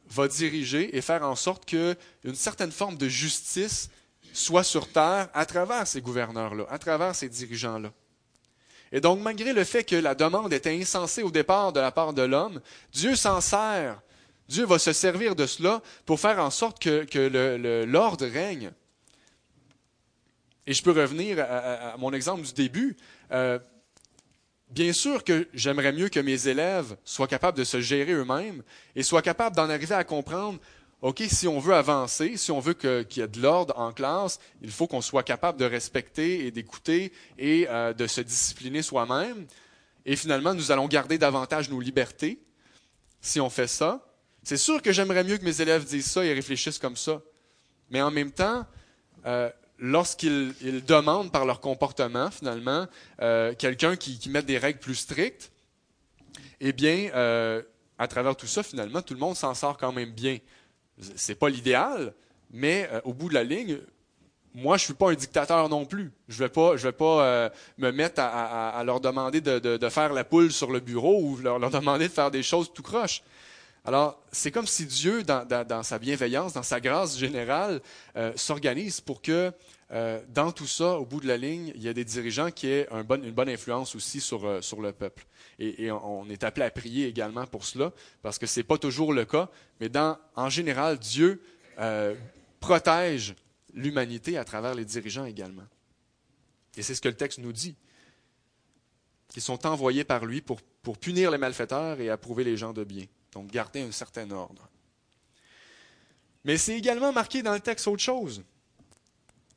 va diriger et faire en sorte qu'une certaine forme de justice soit sur terre à travers ces gouverneurs-là, à travers ces dirigeants-là. Et donc, malgré le fait que la demande était insensée au départ de la part de l'homme, Dieu s'en sert. Dieu va se servir de cela pour faire en sorte que, l'ordre règne. Et je peux revenir à, mon exemple du début. Euh, bien sûr que j'aimerais mieux que mes élèves soient capables de se gérer eux-mêmes et soient capables d'en arriver à comprendre OK, si on veut avancer, si on veut qu'il y ait de l'ordre en classe, il faut qu'on soit capable de respecter et d'écouter et euh, de se discipliner soi-même. Et finalement, nous allons garder davantage nos libertés si on fait ça. C'est sûr que j'aimerais mieux que mes élèves disent ça et réfléchissent comme ça. Mais en même temps, euh, lorsqu'ils demandent par leur comportement, finalement, euh, quelqu'un qui, qui met des règles plus strictes, eh bien, à travers tout ça, finalement, tout le monde s'en sort quand même bien c'est pas l'idéal, mais euh, au bout de la ligne, moi, je suis pas un dictateur non plus. Je vais pas, vais pas euh, me mettre à, leur demander de, faire la poule sur le bureau ou leur, leur demander de faire des choses tout croche. Alors, c'est comme si Dieu, dans, sa bienveillance, dans sa grâce générale, euh, s'organise pour que dans tout ça, au bout de la ligne, il y ait des dirigeants qui aient une bonne influence aussi sur, sur le peuple. Et, on est appelé à prier également pour cela, parce que ce n'est pas toujours le cas, mais en général, Dieu euh, protège l'humanité à travers les dirigeants également. Et c'est ce que le texte nous dit, qu'ils sont envoyés par lui pour, pour punir les malfaiteurs et approuver les gens de bien, donc garder un certain ordre. Mais c'est également marqué dans le texte autre chose.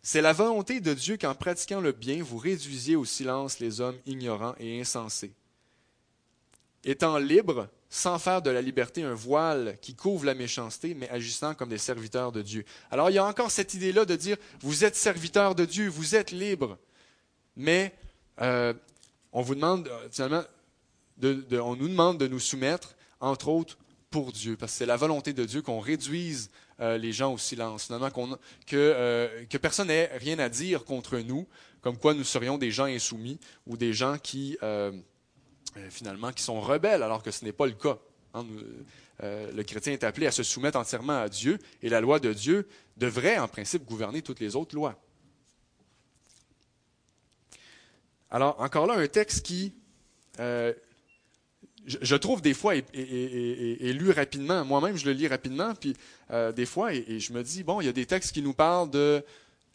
C'est la volonté de Dieu qu'en pratiquant le bien, vous réduisiez au silence les hommes ignorants et insensés. Étant libres, sans faire de la liberté un voile qui couvre la méchanceté, mais agissant comme des serviteurs de Dieu. Alors il y a encore cette idée-là de dire, vous êtes serviteurs de Dieu, vous êtes libres, mais euh, on vous demande, euh, finalement, on nous demande de nous soumettre, entre autres, pour Dieu, parce que c'est la volonté de Dieu qu'on réduise euh, les gens au silence, finalement, que, que personne n'ait rien à dire contre nous, comme quoi nous serions des gens insoumis ou des gens qui euh, finalement, qui sont rebelles, alors que ce n'est pas le cas. Hein. Euh, le chrétien est appelé à se soumettre entièrement à Dieu, et la loi de Dieu devrait, en principe, gouverner toutes les autres lois. Alors, encore là, un texte qui, euh, je, trouve des fois, est, lu rapidement. Moi-même, je le lis rapidement, puis des fois, et, je me dis, bon, il y a des textes qui nous parlent de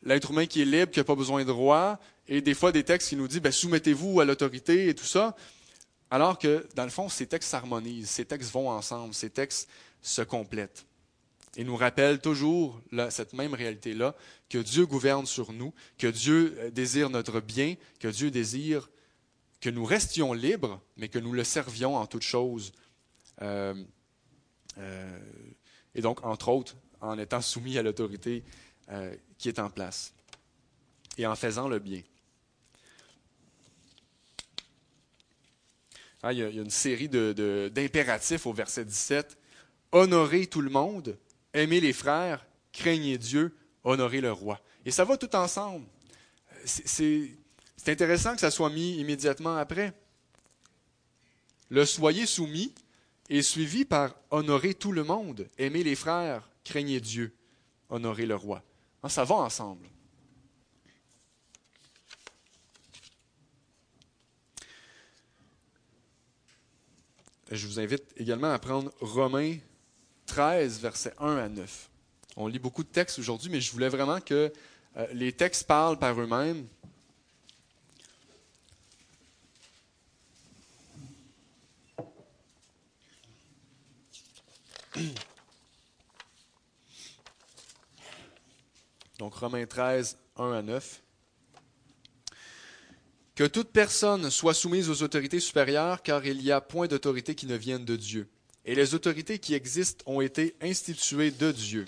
l'être humain qui est libre, qui n'a pas besoin de roi, et des fois des textes qui nous disent, ben, soumettez-vous à l'autorité et tout ça. Alors que, dans le fond, ces textes s'harmonisent, ces textes vont ensemble, ces textes se complètent. Et nous rappellent toujours cette même réalité-là, que Dieu gouverne sur nous, que Dieu euh, désire notre bien, que Dieu désire que nous restions libres, mais que nous le servions en toutes choses. Euh, euh, et donc, entre autres, en étant soumis à l'autorité qui est en place. et en faisant le bien. Ah, il, y a, une série d'impératifs au verset 17. Honorer tout le monde, aimer les frères, craignez Dieu, honorer le roi. Et ça va tout ensemble. Intéressant que ça soit mis immédiatement après. Le soyez soumis est suivi par honorer tout le monde, aimer les frères, craignez Dieu, honorer le roi. Ah, ça va ensemble. Je vous invite également à prendre Romains 13, versets 1 à 9. On lit beaucoup de textes aujourd'hui, mais je voulais vraiment que euh, les textes parlent par eux-mêmes. Romains 13, 1 à 9. Que toute personne soit soumise aux autorités supérieures, car il n'y a point d'autorité qui ne vienne de Dieu. Et les autorités qui existent ont été instituées de Dieu.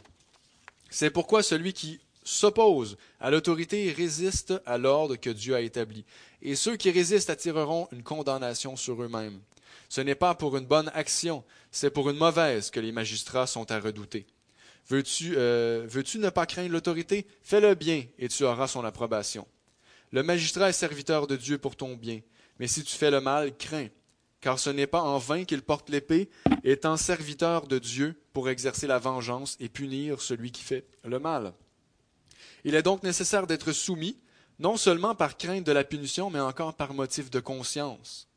C'est pourquoi celui qui s'oppose à l'autorité résiste à l'ordre que Dieu a établi. Et ceux qui résistent attireront une condamnation sur eux-mêmes. Ce n'est pas pour une bonne action, c'est pour une mauvaise que les magistrats sont à redouter. Veux-tu euh, veux ne pas craindre l'autorité? Fais le bien et tu auras son approbation. Le magistrat est serviteur de Dieu pour ton bien. Mais si tu fais le mal, crains, car ce n'est pas en vain qu'il porte l'épée, étant serviteur de Dieu pour exercer la vengeance et punir celui qui fait le mal. Il est donc nécessaire d'être soumis, non seulement par crainte de la punition, mais encore par motif de conscience.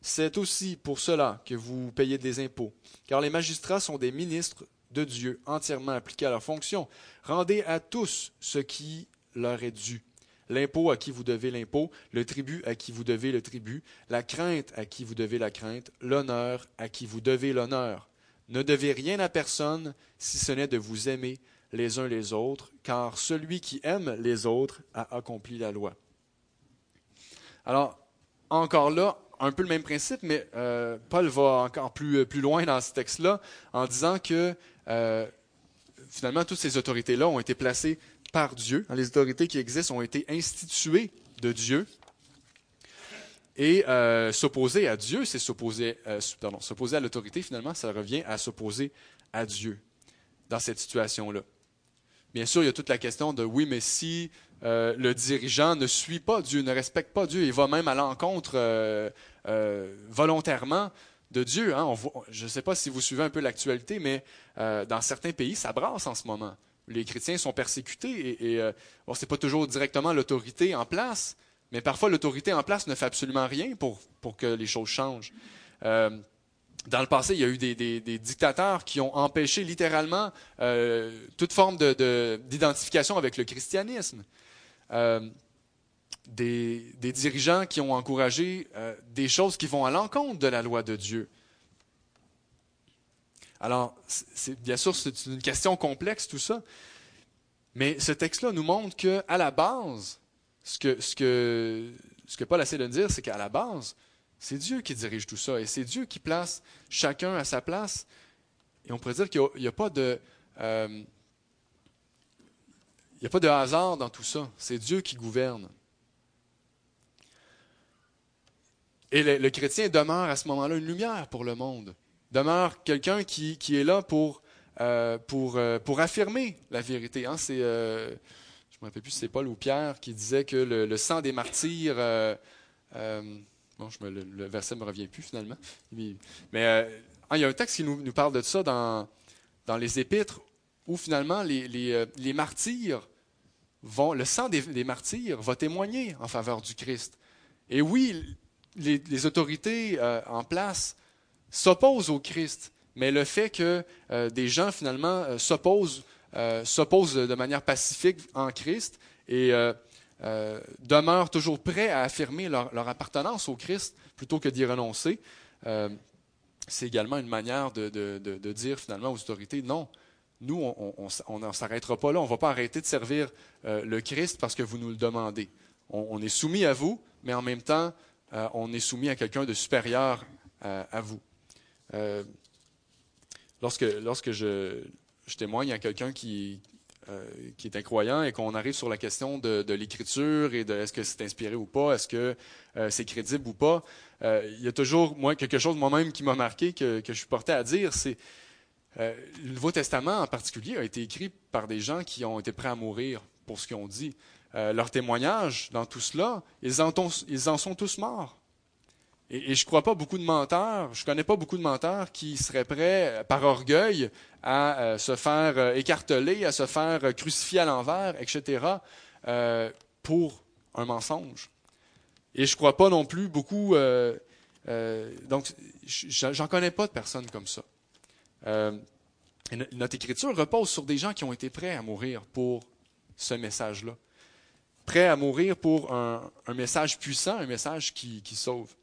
C'est aussi pour cela que vous payez des impôts, car les magistrats sont des ministres de Dieu entièrement appliqués à leur fonction. Rendez à tous ce qui leur est dû l'impôt à qui vous devez l'impôt, le tribut à qui vous devez le tribut, la crainte à qui vous devez la crainte, l'honneur à qui vous devez l'honneur. Ne devez rien à personne si ce n'est de vous aimer les uns les autres, car celui qui aime les autres a accompli la loi. Alors, encore là, un peu le même principe, mais euh, Paul va encore plus, plus loin dans ce texte-là en disant que euh, finalement, toutes ces autorités-là ont été placées par Dieu. Les autorités qui existent ont été instituées de Dieu. Et euh, s'opposer à Dieu, c'est s'opposer, euh, pardon, s'opposer à l'autorité, finalement, ça revient à s'opposer à Dieu dans cette situation-là. Bien sûr, il y a toute la question de oui, mais si euh, le dirigeant ne suit pas Dieu, ne respecte pas Dieu, il va même à l'encontre volontairement de Dieu. Hein. je ne sais pas si vous suivez un peu l'actualité, mais dans certains pays, ça brasse en ce moment les chrétiens sont persécutés et, euh, ce n'est pas toujours directement l'autorité en place, mais parfois l'autorité en place ne fait absolument rien pour, que les choses changent. Euh, dans le passé, il y a eu des, dictateurs qui ont empêché littéralement euh, toute forme d'identification avec le christianisme. Des, des, dirigeants qui ont encouragé des choses qui vont à l'encontre de la loi de Dieu. Alors, bien sûr, c'est une question complexe, tout ça. Mais ce texte-là nous montre qu'à la base, ce que, ce, que, ce que Paul essaie de dire, c'est qu'à la base, c'est Dieu qui dirige tout ça et c'est Dieu qui place chacun à sa place. Et on pourrait dire qu'il n'y a, pas de. Euh, il a pas de hasard dans tout ça. C'est Dieu qui gouverne. Et le chrétien demeure à ce moment-là une lumière pour le monde demeure quelqu'un qui, est là pour, euh, euh, pour affirmer la vérité. Hein. C'est, euh, je ne me rappelle plus si c'est Paul ou Pierre qui disait que le, sang des martyrs. bon, le, verset ne me revient plus finalement. Mais hein, il y a un texte qui nous, nous, parle de ça dans, dans les Épîtres où finalement les, les, les martyrs vont. Le sang des, martyrs va témoigner en faveur du Christ. Et oui, les, autorités en place s'oppose au Christ. Mais le fait que euh, des gens, finalement, euh, s'opposent, euh, s'opposent de manière pacifique en Christ et demeurent toujours prêts à affirmer leur, appartenance au Christ plutôt que d'y renoncer, c'est également une manière de, dire finalement aux autorités, non, nous, on ne s'arrêtera pas là, on ne va pas arrêter de servir le Christ parce que vous nous le demandez. On, est soumis à vous, mais en même temps, on est soumis à quelqu'un de supérieur à vous. Euh, lorsque, lorsque je, témoigne à quelqu'un qui, qui est incroyant et qu'on arrive sur la question de, l'écriture et de est-ce que c'est inspiré ou pas, est-ce que c'est crédible ou pas, il y a toujours quelque chose moi-même qui m'a marqué que, que, je suis porté à dire, c'est le Nouveau Testament en particulier a été écrit par des gens qui ont été prêts à mourir pour ce qu'ils ont dit. leur témoignage dans tout cela, ils en, sont tous morts. Et, je ne crois pas beaucoup de menteurs, je ne connais pas beaucoup de menteurs qui seraient prêts, par orgueil, à euh, se faire euh, écarteler, à se faire euh, crucifier à l'envers, etc., pour un mensonge. Et je ne crois pas non plus beaucoup. donc, j'en connais pas de personnes comme ça. Notre écriture repose sur des gens qui ont été prêts à mourir pour ce message-là. Prêts à mourir pour un, message puissant, un message qui sauve.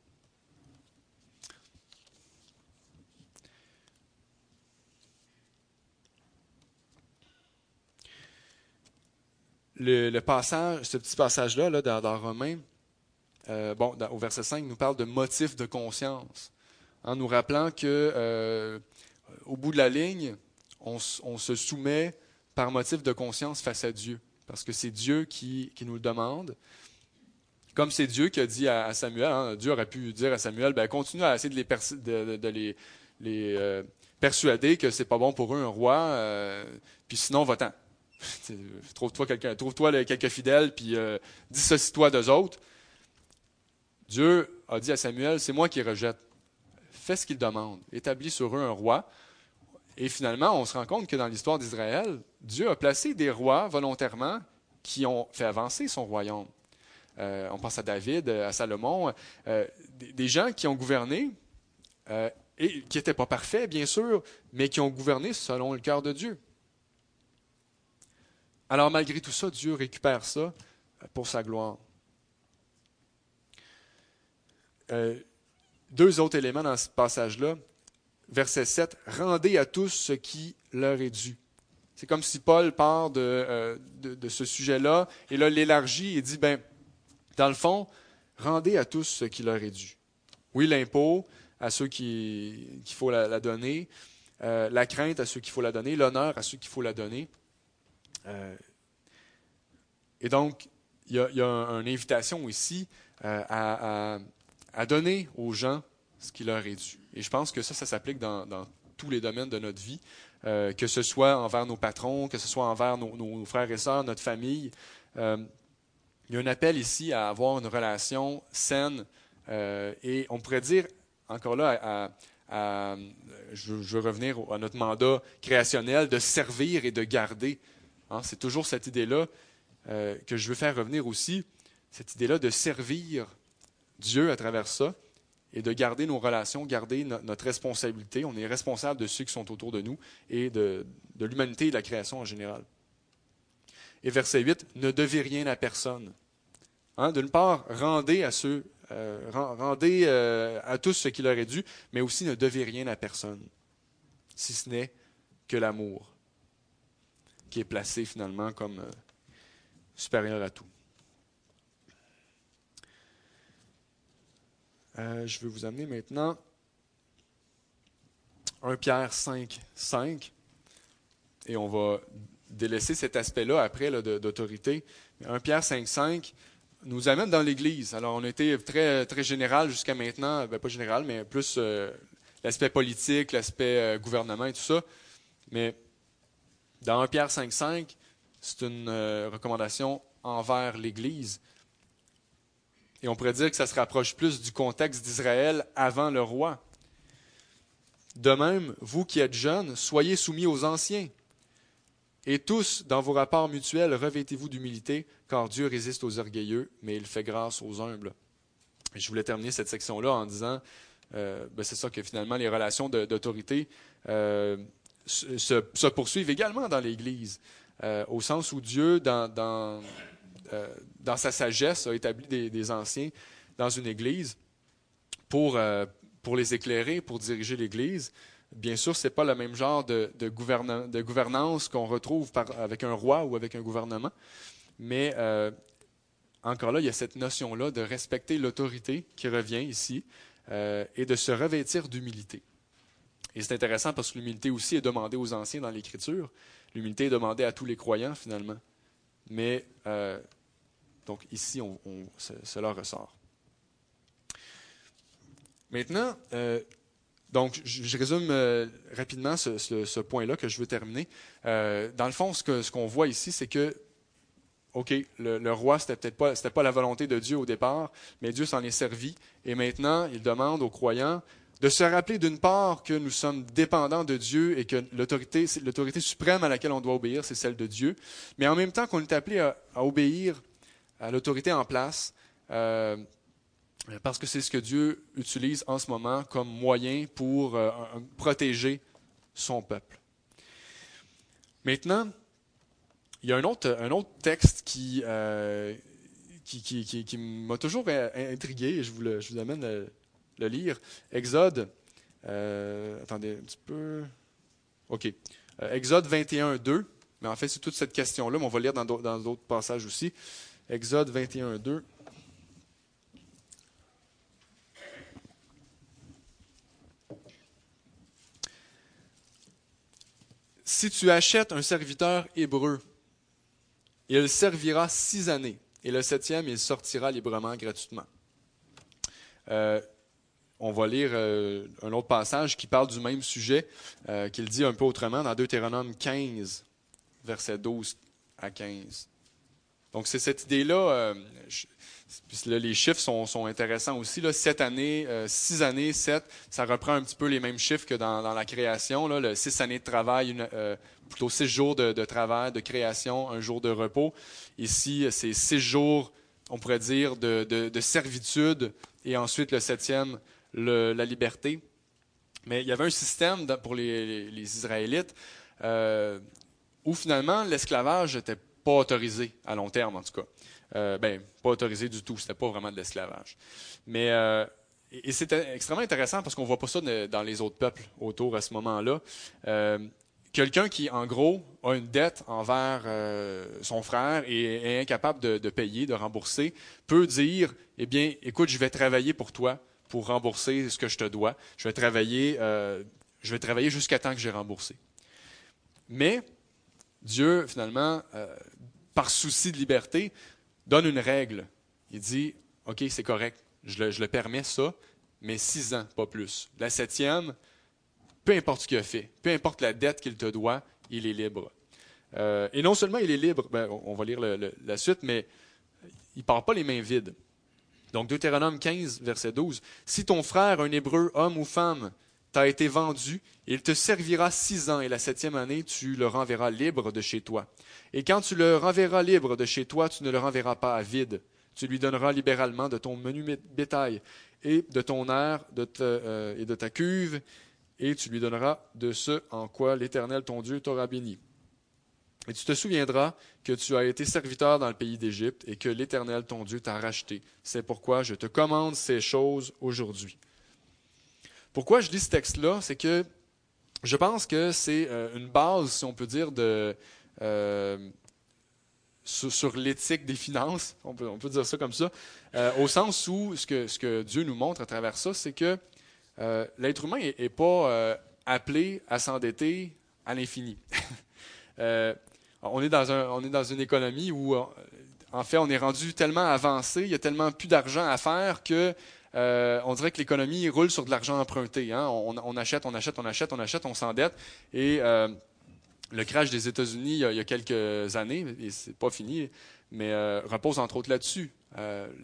le, passage, ce petit passage-là, là, dans, dans Romains, euh, bon, au verset 5, nous parle de motif de conscience, en nous rappelant que euh, au bout de la ligne, on, se soumet par motif de conscience face à Dieu, parce que c'est Dieu qui, nous le demande. Comme c'est Dieu qui a dit à, Samuel, hein, Dieu aurait pu dire à Samuel, ben, continue à essayer de les, euh, persuader que c'est pas bon pour eux un roi, puis sinon va-t'en. Trouve-toi quelqu'un, trouve-toi quelques fidèles, puis euh, dissocie-toi d'eux autres. Dieu a dit à Samuel, c'est moi qui rejette. Fais ce qu'il demande. Établis sur eux un roi. Et finalement, on se rend compte que dans l'histoire d'Israël, Dieu a placé des rois volontairement qui ont fait avancer son royaume. Euh, on pense à David, à Salomon, euh, des, gens qui ont gouverné et qui n'étaient pas parfaits, bien sûr, mais qui ont gouverné selon le cœur de Dieu. Alors malgré tout ça, Dieu récupère ça euh, pour sa gloire. Euh, deux autres éléments dans ce passage-là. Verset 7, Rendez à tous ce qui leur est dû. C'est comme si Paul part de, euh, de, ce sujet-là et là l'élargit et dit, ben, dans le fond, rendez à tous ce qui leur est dû. Oui, l'impôt à ceux qu'il faut la, donner, la crainte à ceux qu'il faut la donner, l'honneur à ceux qu'il faut la donner. Euh, et donc, il y a, une invitation ici euh, à, donner aux gens ce qui leur est dû. Et je pense que ça, ça s'applique dans, tous les domaines de notre vie, euh, que ce soit envers nos patrons, que ce soit envers nos, frères et sœurs, notre famille. il y a un appel ici à avoir une relation saine et on pourrait dire, encore là, je, veux revenir à notre mandat créationnel de servir et de garder. Hein, c'est toujours cette idée-là euh, que je veux faire revenir aussi, cette idée-là de servir Dieu à travers ça et de garder nos relations, garder notre responsabilité. On est responsable de ceux qui sont autour de nous et de, l'humanité et de la création en général. Et verset 8, ne devez rien à personne. Hein, d'une part, rendez à ceux, euh, rendez euh, à tous ce qui leur est dû, mais aussi ne devez rien à personne, si ce n'est que l'amour qui est placé finalement comme euh, supérieur à tout. Euh, je vais vous amener maintenant 1 Pierre 5, 5, et on va délaisser cet aspect-là après d'autorité. 1 Pierre 5, 5 nous amène dans l'Église. Alors, on été très, très général jusqu'à maintenant, ben, pas général, mais plus euh, l'aspect politique, l'aspect gouvernement et tout ça. Mais dans 1 Pierre 5.5, c'est une euh, recommandation envers l'Église. Et on pourrait dire que ça se rapproche plus du contexte d'Israël avant le roi. De même, vous qui êtes jeunes, soyez soumis aux anciens. Et tous, dans vos rapports mutuels, revêtez-vous d'humilité, car Dieu résiste aux orgueilleux, mais il fait grâce aux humbles. Et je voulais terminer cette section-là en disant, euh, ben, c'est ça que finalement les relations d'autorité euh, se, poursuivent également dans l'Église, euh, au sens où Dieu, dans, dans, euh, dans, sa sagesse, a établi des, anciens dans une Église pour, euh, pour les éclairer, pour diriger l'Église. Bien sûr, ce n'est pas le même genre de, gouvernance qu'on retrouve avec un roi ou avec un gouvernement, mais encore là, il y a cette notion-là de respecter l'autorité qui revient ici et de se revêtir d'humilité. Et c'est intéressant parce que l'humilité aussi est demandée aux anciens dans l'Écriture. l'humilité est demandée à tous les croyants finalement. Mais donc ici, on, cela ressort. Maintenant, donc, je, résume rapidement ce, point-là que je veux terminer. dans le fond, ce qu'on voit ici, c'est que OK, le, roi, c'était peut-être pas, pas la volonté de Dieu au départ, mais Dieu s'en est servi. Et maintenant, il demande aux croyants de se rappeler d'une part que nous sommes dépendants de Dieu et que l'autorité, l'autorité suprême à laquelle on doit obéir, c'est celle de Dieu, mais en même temps qu'on est appelé à, obéir à l'autorité en place, euh, parce que c'est ce que Dieu utilise en ce moment comme moyen pour euh, protéger son peuple. Maintenant, il y a un autre, un autre texte qui, euh, qui, qui, qui, m'a toujours intrigué et je vous, le, je vous amène à le lire. Exode, euh, attendez un petit peu. OK. Euh, Exode 21, 2. Mais en fait, c'est toute cette question-là, mais on va lire dans d'autres passages aussi. Exode 21, 2. Si tu achètes un serviteur hébreu, il servira six années, et le septième, il sortira librement, gratuitement. Euh, on va lire euh, un autre passage qui parle du même sujet, euh, qu'il dit un peu autrement dans Deutéronome 15, versets 12 à 15. Donc c'est cette idée-là, les chiffres sont, intéressants aussi. Là, sept années, six années, sept, ça reprend un petit peu les mêmes chiffres que dans, la création. Là, six années de travail, une, plutôt six jours de, travail, de création, un jour de repos. Ici, c'est six jours, on pourrait dire, de, servitude, et ensuite le septième, la liberté. Mais il y avait un système pour les, Israélites euh, où finalement l'esclavage n'était pas autorisé à long terme, en tout cas. Euh, ben, pas autorisé du tout, c'était pas vraiment de l'esclavage. Mais euh, et, c'était extrêmement intéressant parce qu'on voit pas ça dans les autres peuples autour à ce moment-là. Quelqu'un qui, en gros, a une dette envers euh, son frère et est incapable de, payer, de rembourser, peut dire, eh bien, écoute, je vais travailler pour toi pour rembourser ce que je te dois. Je vais travailler, euh, travailler jusqu'à temps que j'ai remboursé. Mais Dieu, finalement, euh, par souci de liberté, donne une règle. Il dit, OK, c'est correct, je le, permets ça, mais six ans, pas plus. La septième, peu importe ce qu'il a fait, peu importe la dette qu'il te doit, il est libre. Euh, et non seulement il est libre, ben, on va lire la suite, mais il ne part pas les mains vides. Donc Deutéronome 15, verset 12. Si ton frère, un hébreu, homme ou femme, t'a été vendu, il te servira six ans, et la septième année, tu le renverras libre de chez toi. Et quand tu le renverras libre de chez toi, tu ne le renverras pas à vide. Tu lui donneras libéralement de ton menu bétail et de ton air euh, et de ta cuve et tu lui donneras de ce en quoi l'Éternel ton Dieu t'aura béni. Et tu te souviendras que tu as été serviteur dans le pays d'Égypte et que l'Éternel ton Dieu t'a racheté. C'est pourquoi je te commande ces choses aujourd'hui. Pourquoi je lis ce texte-là, c'est que je pense que c'est euh, une base, si on peut dire, de, euh, sur, l'éthique des finances, on peut, dire ça comme ça, euh, au sens où ce que, Dieu nous montre à travers ça, c'est que l'être humain n'est pas appelé à s'endetter à l'infini. On, est dans on est dans une économie où, en fait, on est rendu tellement avancé, il y a tellement plus d'argent à faire que on dirait que l'économie roule sur de l'argent emprunté. Hein. On, achète, on achète, on achète, on achète, on s'endette. Et le crash des États-Unis il, y a quelques années, et c'est pas fini, mais repose entre autres là-dessus.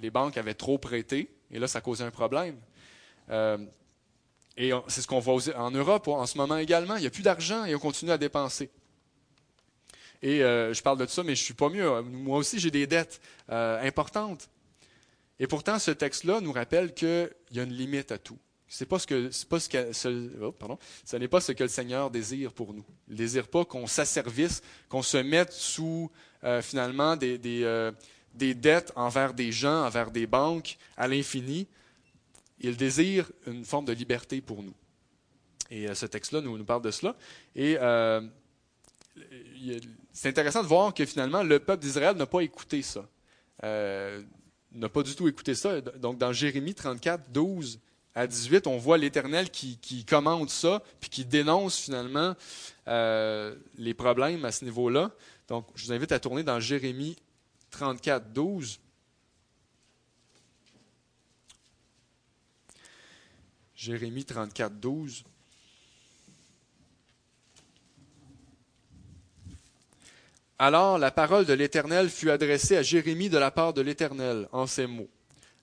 les banques avaient trop prêté, et là, ça causait un problème. Et c'est ce qu'on voit en Europe en ce moment également. Il n'y a plus d'argent et on continue à dépenser. Et euh, je parle de ça, mais je ne suis pas mieux. Moi aussi, j'ai des dettes euh, importantes. Et pourtant, ce texte-là nous rappelle qu'il y a une limite à tout. C'est pas ce que, pas ce que, oh, ce n'est pas ce que le Seigneur désire pour nous. Il désire pas qu'on s'asservisse, qu'on se mette sous euh, finalement des, des, des dettes envers des gens, envers des banques à l'infini, il désire une forme de liberté pour nous. Et euh, ce texte-là nous, nous, parle de cela. Et euh, c'est intéressant de voir que finalement, le peuple d'Israël n'a pas écouté ça. N'a pas du tout écouté ça. Donc, dans Jérémie 34, 12, à 18, on voit l'Éternel qui, commente ça, puis qui dénonce finalement euh, les problèmes à ce niveau-là. Donc, je vous invite à tourner dans Jérémie 34, 12. Jérémie 34, 12. Alors la parole de l'Éternel fut adressée à Jérémie de la part de l'Éternel en ces mots.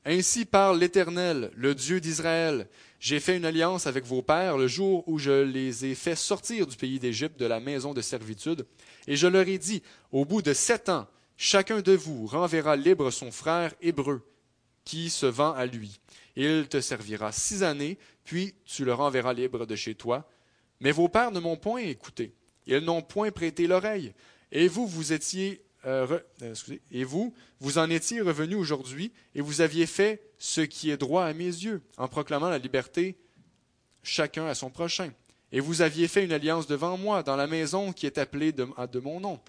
Ainsi parle l'Éternel, le Dieu d'Israël. J'ai fait une alliance avec vos pères le jour où je les ai fait sortir du pays d'Égypte, de la maison de servitude, et je leur ai dit, au bout de sept ans, chacun de vous renverra libre son frère hébreu, qui se vend à lui. Il te servira six années, puis tu le renverras libre de chez toi. Mais vos pères ne m'ont point écouté, ils n'ont point prêté l'oreille. Et vous, vous étiez euh, euh, et vous, vous en étiez revenu aujourd'hui et vous aviez fait ce qui est droit à mes yeux, en proclamant la liberté chacun à son prochain. Et vous aviez fait une alliance devant moi dans la maison qui est appelée de, de mon nom.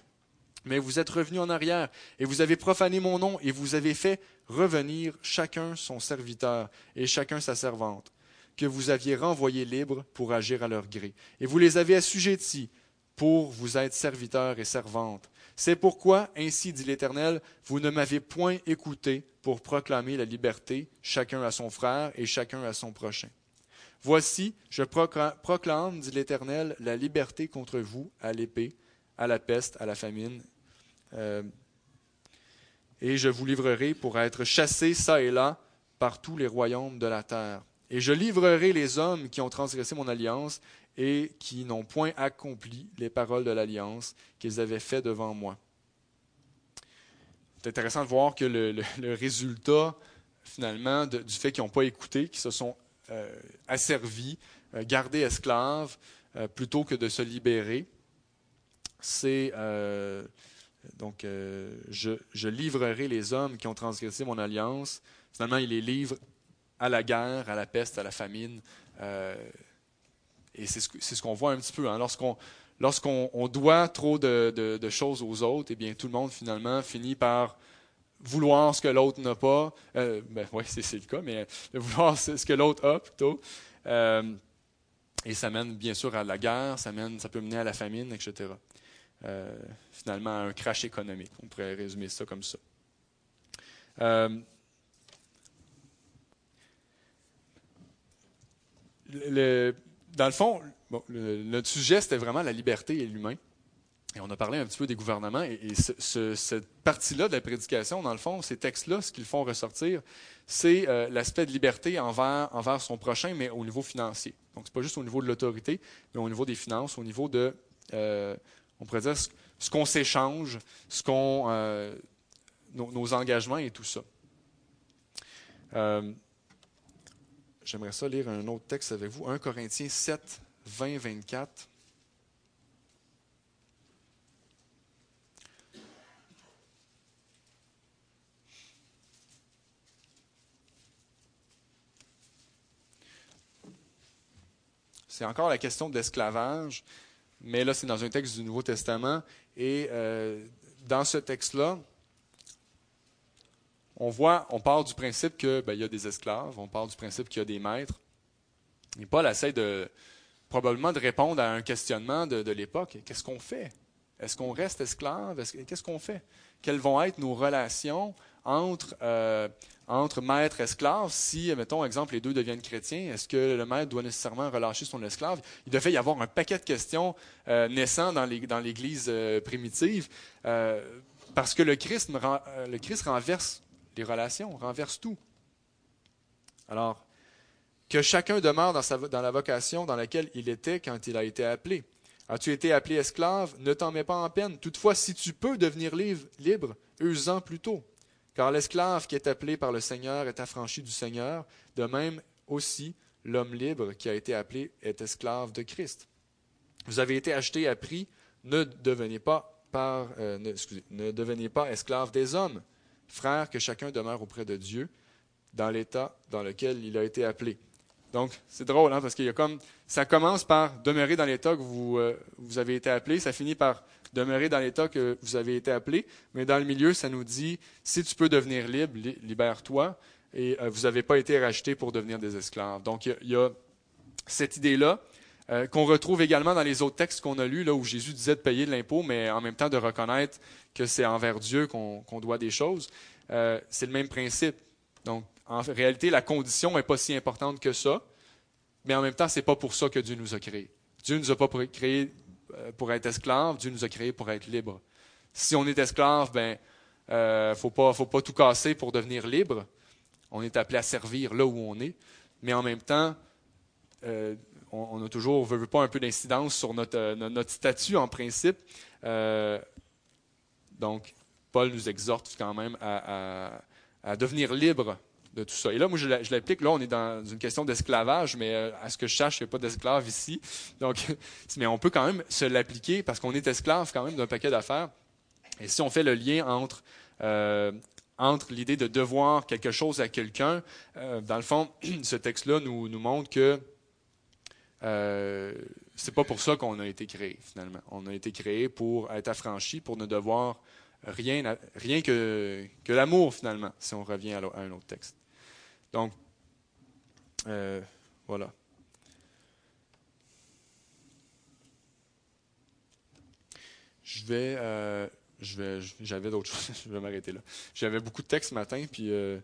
Mais vous êtes revenu en arrière et vous avez profané mon nom et vous avez fait revenir chacun son serviteur et chacun sa servante, que vous aviez renvoyés libres pour agir à leur gré. Et vous les avez assujettis pour vous être serviteurs et servantes. C'est pourquoi, ainsi dit l'Éternel, vous ne m'avez point écouté pour proclamer la liberté, chacun à son frère et chacun à son prochain. Voici, je proclame, dit l'Éternel, la liberté contre vous à l'épée, à la peste, à la famine, euh, et je vous livrerai pour être chassés çà et là par tous les royaumes de la terre. Et je livrerai les hommes qui ont transgressé mon alliance, et qui n'ont point accompli les paroles de l'alliance qu'ils avaient faites devant moi. C'est intéressant de voir que le, résultat, finalement, du fait qu'ils n'ont pas écouté, qu'ils se sont euh, asservis, euh, gardés esclaves, euh, plutôt que de se libérer, c'est donc je, je, livrerai les hommes qui ont transgressé mon alliance. Finalement, il les livre à la guerre, à la peste, à la famine. Et c'est ce, qu'on voit un petit peu. Hein. Lorsqu'on doit trop de, choses aux autres, eh bien, tout le monde, finalement, finit par vouloir ce que l'autre n'a pas. Euh, ben, oui, c'est le cas, mais vouloir ce que l'autre a plutôt. Euh, et ça mène, bien sûr, à la guerre, ça, mène, ça peut mener à la famine, etc. Euh, finalement, à un crash économique. On pourrait résumer ça comme ça. le, dans le fond, notre sujet, c'était vraiment la liberté et l'humain. Et on a parlé un petit peu des gouvernements. Et, cette partie-là de la prédication, dans le fond, ces textes-là, ce qu'ils font ressortir, c'est euh, l'aspect de liberté envers, son prochain, mais au niveau financier. Donc, ce n'est pas juste au niveau de l'autorité, mais au niveau des finances, au niveau de, euh, on pourrait dire, ce, qu'on s'échange, ce qu'on, euh, nos, engagements et tout ça. J'aimerais ça lire un autre texte avec vous, 1 Corinthiens 7, 20, 24. C'est encore la question de l'esclavage, mais là, c'est dans un texte du Nouveau Testament. Et euh, dans ce texte-là, on voit, on part du principe qu'il ben, y a des esclaves, on part du principe qu'il y a des maîtres. Et Paul essaie de, probablement de répondre à un questionnement de, l'époque. Qu'est-ce qu'on fait? Est-ce qu'on reste esclave? Qu'est-ce qu'on fait? Quelles vont être nos relations entre, euh, entre maître et esclave si, mettons, exemple, les deux deviennent chrétiens? Est-ce que le maître doit nécessairement relâcher son esclave? Il devait y avoir un paquet de questions euh, naissant dans l'Église euh, primitive parce que le Christ renverse les relations, renverse tout. Alors, que chacun demeure dans, la vocation dans laquelle il était quand il a été appelé. As-tu été appelé esclave? Ne t'en mets pas en peine. Toutefois, si tu peux devenir libre, use-en plutôt. Car l'esclave qui est appelé par le Seigneur est affranchi du Seigneur. De même aussi, l'homme libre qui a été appelé est esclave de Christ. Vous avez été acheté à prix. Ne devenez pas, euh, ne devenez pas esclave des hommes, frère, que chacun demeure auprès de Dieu dans l'état dans lequel il a été appelé. Donc, c'est drôle, hein, parce qu'il y a comme. Ça commence par demeurer dans l'état que vous, euh, vous avez été appelé, ça finit par demeurer dans l'état que vous avez été appelé, mais dans le milieu, ça nous dit si tu peux devenir libre, libère-toi. et vous n'avez pas été rachetés pour devenir des esclaves. Donc, il y, a cette idée-là qu'on retrouve également dans les autres textes qu'on a lus, là où Jésus disait de payer de l'impôt, mais en même temps de reconnaître que c'est envers Dieu qu'on doit des choses. c'est le même principe. Donc, en réalité, la condition n'est pas si importante que ça, mais en même temps, ce n'est pas pour ça que Dieu nous a créés. Dieu nous a pas créés euh, pour être esclaves, Dieu nous a créés pour être libres. Si on est esclave, ben, euh, faut pas, faut pas tout casser pour devenir libre. On est appelé à servir là où on est, mais en même temps, euh, on, a toujours, on veut, pas un peu d'incidence sur notre, euh, notre, statut en principe. donc, Paul nous exhorte quand même à, devenir libre de tout ça. Et là, moi, je l'applique. Là, on est dans une question d'esclavage, mais euh, à ce que je sache, il n'y a pas d'esclave ici. Donc, mais on peut quand même se l'appliquer parce qu'on est esclave quand même d'un paquet d'affaires. Et si on fait le lien entre, euh, entre l'idée de devoir quelque chose à quelqu'un, euh, dans le fond, ce texte-là nous, nous montre que euh, c'est pas pour ça qu'on a été créé, finalement. On a été créé pour être affranchi, pour ne devoir rien, rien que, que l'amour, finalement, si on revient à un autre texte. Donc, euh, voilà. Je vais, euh, je vais, j'avais d'autres choses. je vais m'arrêter là. J'avais beaucoup de textes ce matin, puis euh,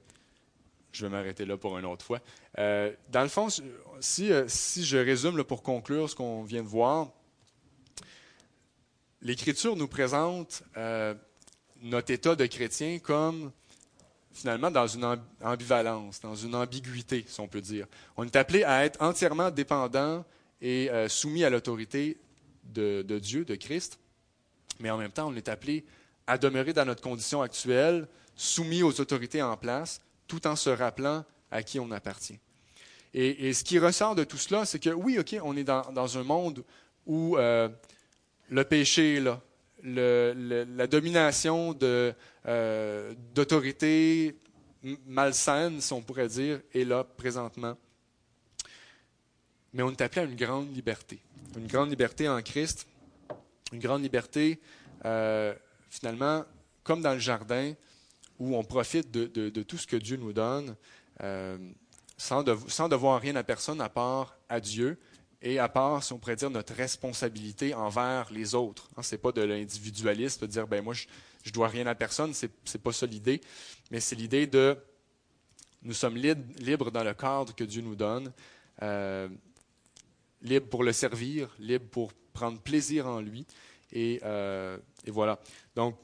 je vais m'arrêter là pour une autre fois. dans le fond, si, si je résume pour conclure ce qu'on vient de voir, l'Écriture nous présente notre état de chrétien comme finalement dans une ambivalence, dans une ambiguïté, si on peut dire. On est appelé à être entièrement dépendant et euh, soumis à l'autorité de, Dieu, de Christ, mais en même temps, on est appelé à demeurer dans notre condition actuelle, soumis aux autorités en place, tout en se rappelant à qui on appartient. Et, ce qui ressort de tout cela, c'est que oui, OK, on est dans, un monde où euh, le péché est là, la domination euh, d'autorité malsaine, si on pourrait dire, est là présentement. Mais on est appelé à une grande liberté. Une grande liberté en Christ, une grande liberté, euh, finalement, comme dans le jardin, où on profite de, tout ce que Dieu nous donne, euh, sans, devoir rien à personne à part à Dieu, et à part, si on pourrait dire, notre responsabilité envers les autres. Hein, ce n'est pas de l'individualisme, de dire, ben moi, je ne dois rien à personne, ce n'est pas ça l'idée, mais c'est l'idée de, nous sommes libres dans le cadre que Dieu nous donne, euh, libres pour le servir, libres pour prendre plaisir en lui, et, euh, voilà. Donc,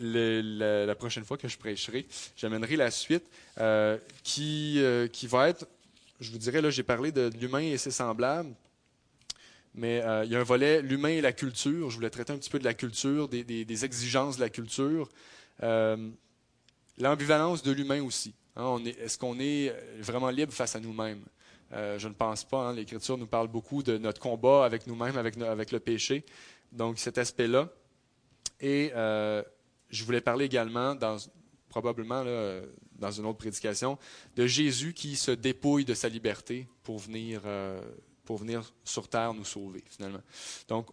la, prochaine fois que je prêcherai, j'amènerai la suite euh, qui, qui va être je vous dirais, là, j'ai parlé de, l'humain et ses semblables, mais euh, il y a un volet, l'humain et la culture. Je voulais traiter un petit peu de la culture, des, exigences de la culture. Euh, l'ambivalence de l'humain aussi. Hein. est-ce qu'on est vraiment libre face à nous-mêmes? Euh, je ne pense pas. Hein. L'Écriture nous parle beaucoup de notre combat avec nous-mêmes, avec, avec, le péché. Donc, cet aspect-là. Et je voulais parler également, probablement dans une autre prédication, de Jésus qui se dépouille de sa liberté pour venir, euh, pour venir sur terre nous sauver, finalement. Donc,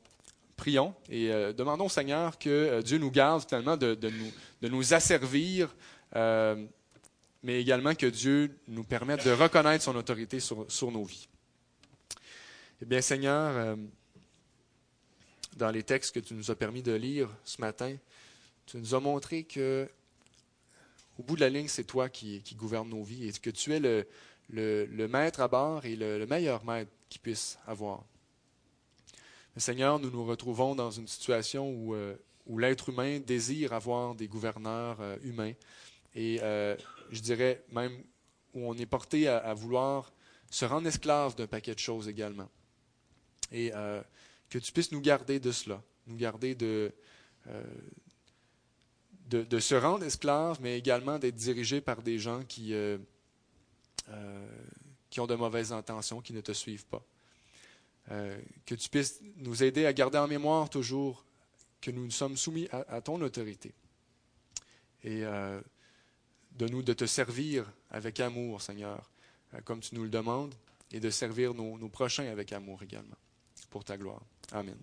prions et euh, demandons au Seigneur que euh, Dieu nous garde finalement de, nous, de nous, asservir, mais également que Dieu nous permette de reconnaître son autorité sur, sur nos vies. Eh bien, Seigneur, dans les textes que tu nous as permis de lire ce matin, tu nous as montré que au bout de la ligne, c'est toi qui, gouverne nos vies et que tu es le, maître à bord et le, meilleur maître qu'il puisse avoir. Seigneur, nous nous retrouvons dans une situation où, euh, l'être humain désire avoir des gouverneurs euh, humains et euh, je dirais même où on est porté à, vouloir se rendre esclave d'un paquet de choses également. Et que tu puisses nous garder de cela, nous garder de, de, se rendre esclave, mais également d'être dirigé par des gens qui, euh, euh, qui ont de mauvaises intentions, qui ne te suivent pas. Euh, que tu puisses nous aider à garder en mémoire toujours que nous sommes soumis à, ton autorité. Et de nous de te servir avec amour, Seigneur, comme tu nous le demandes, et de servir nos prochains avec amour également, pour ta gloire. Amen.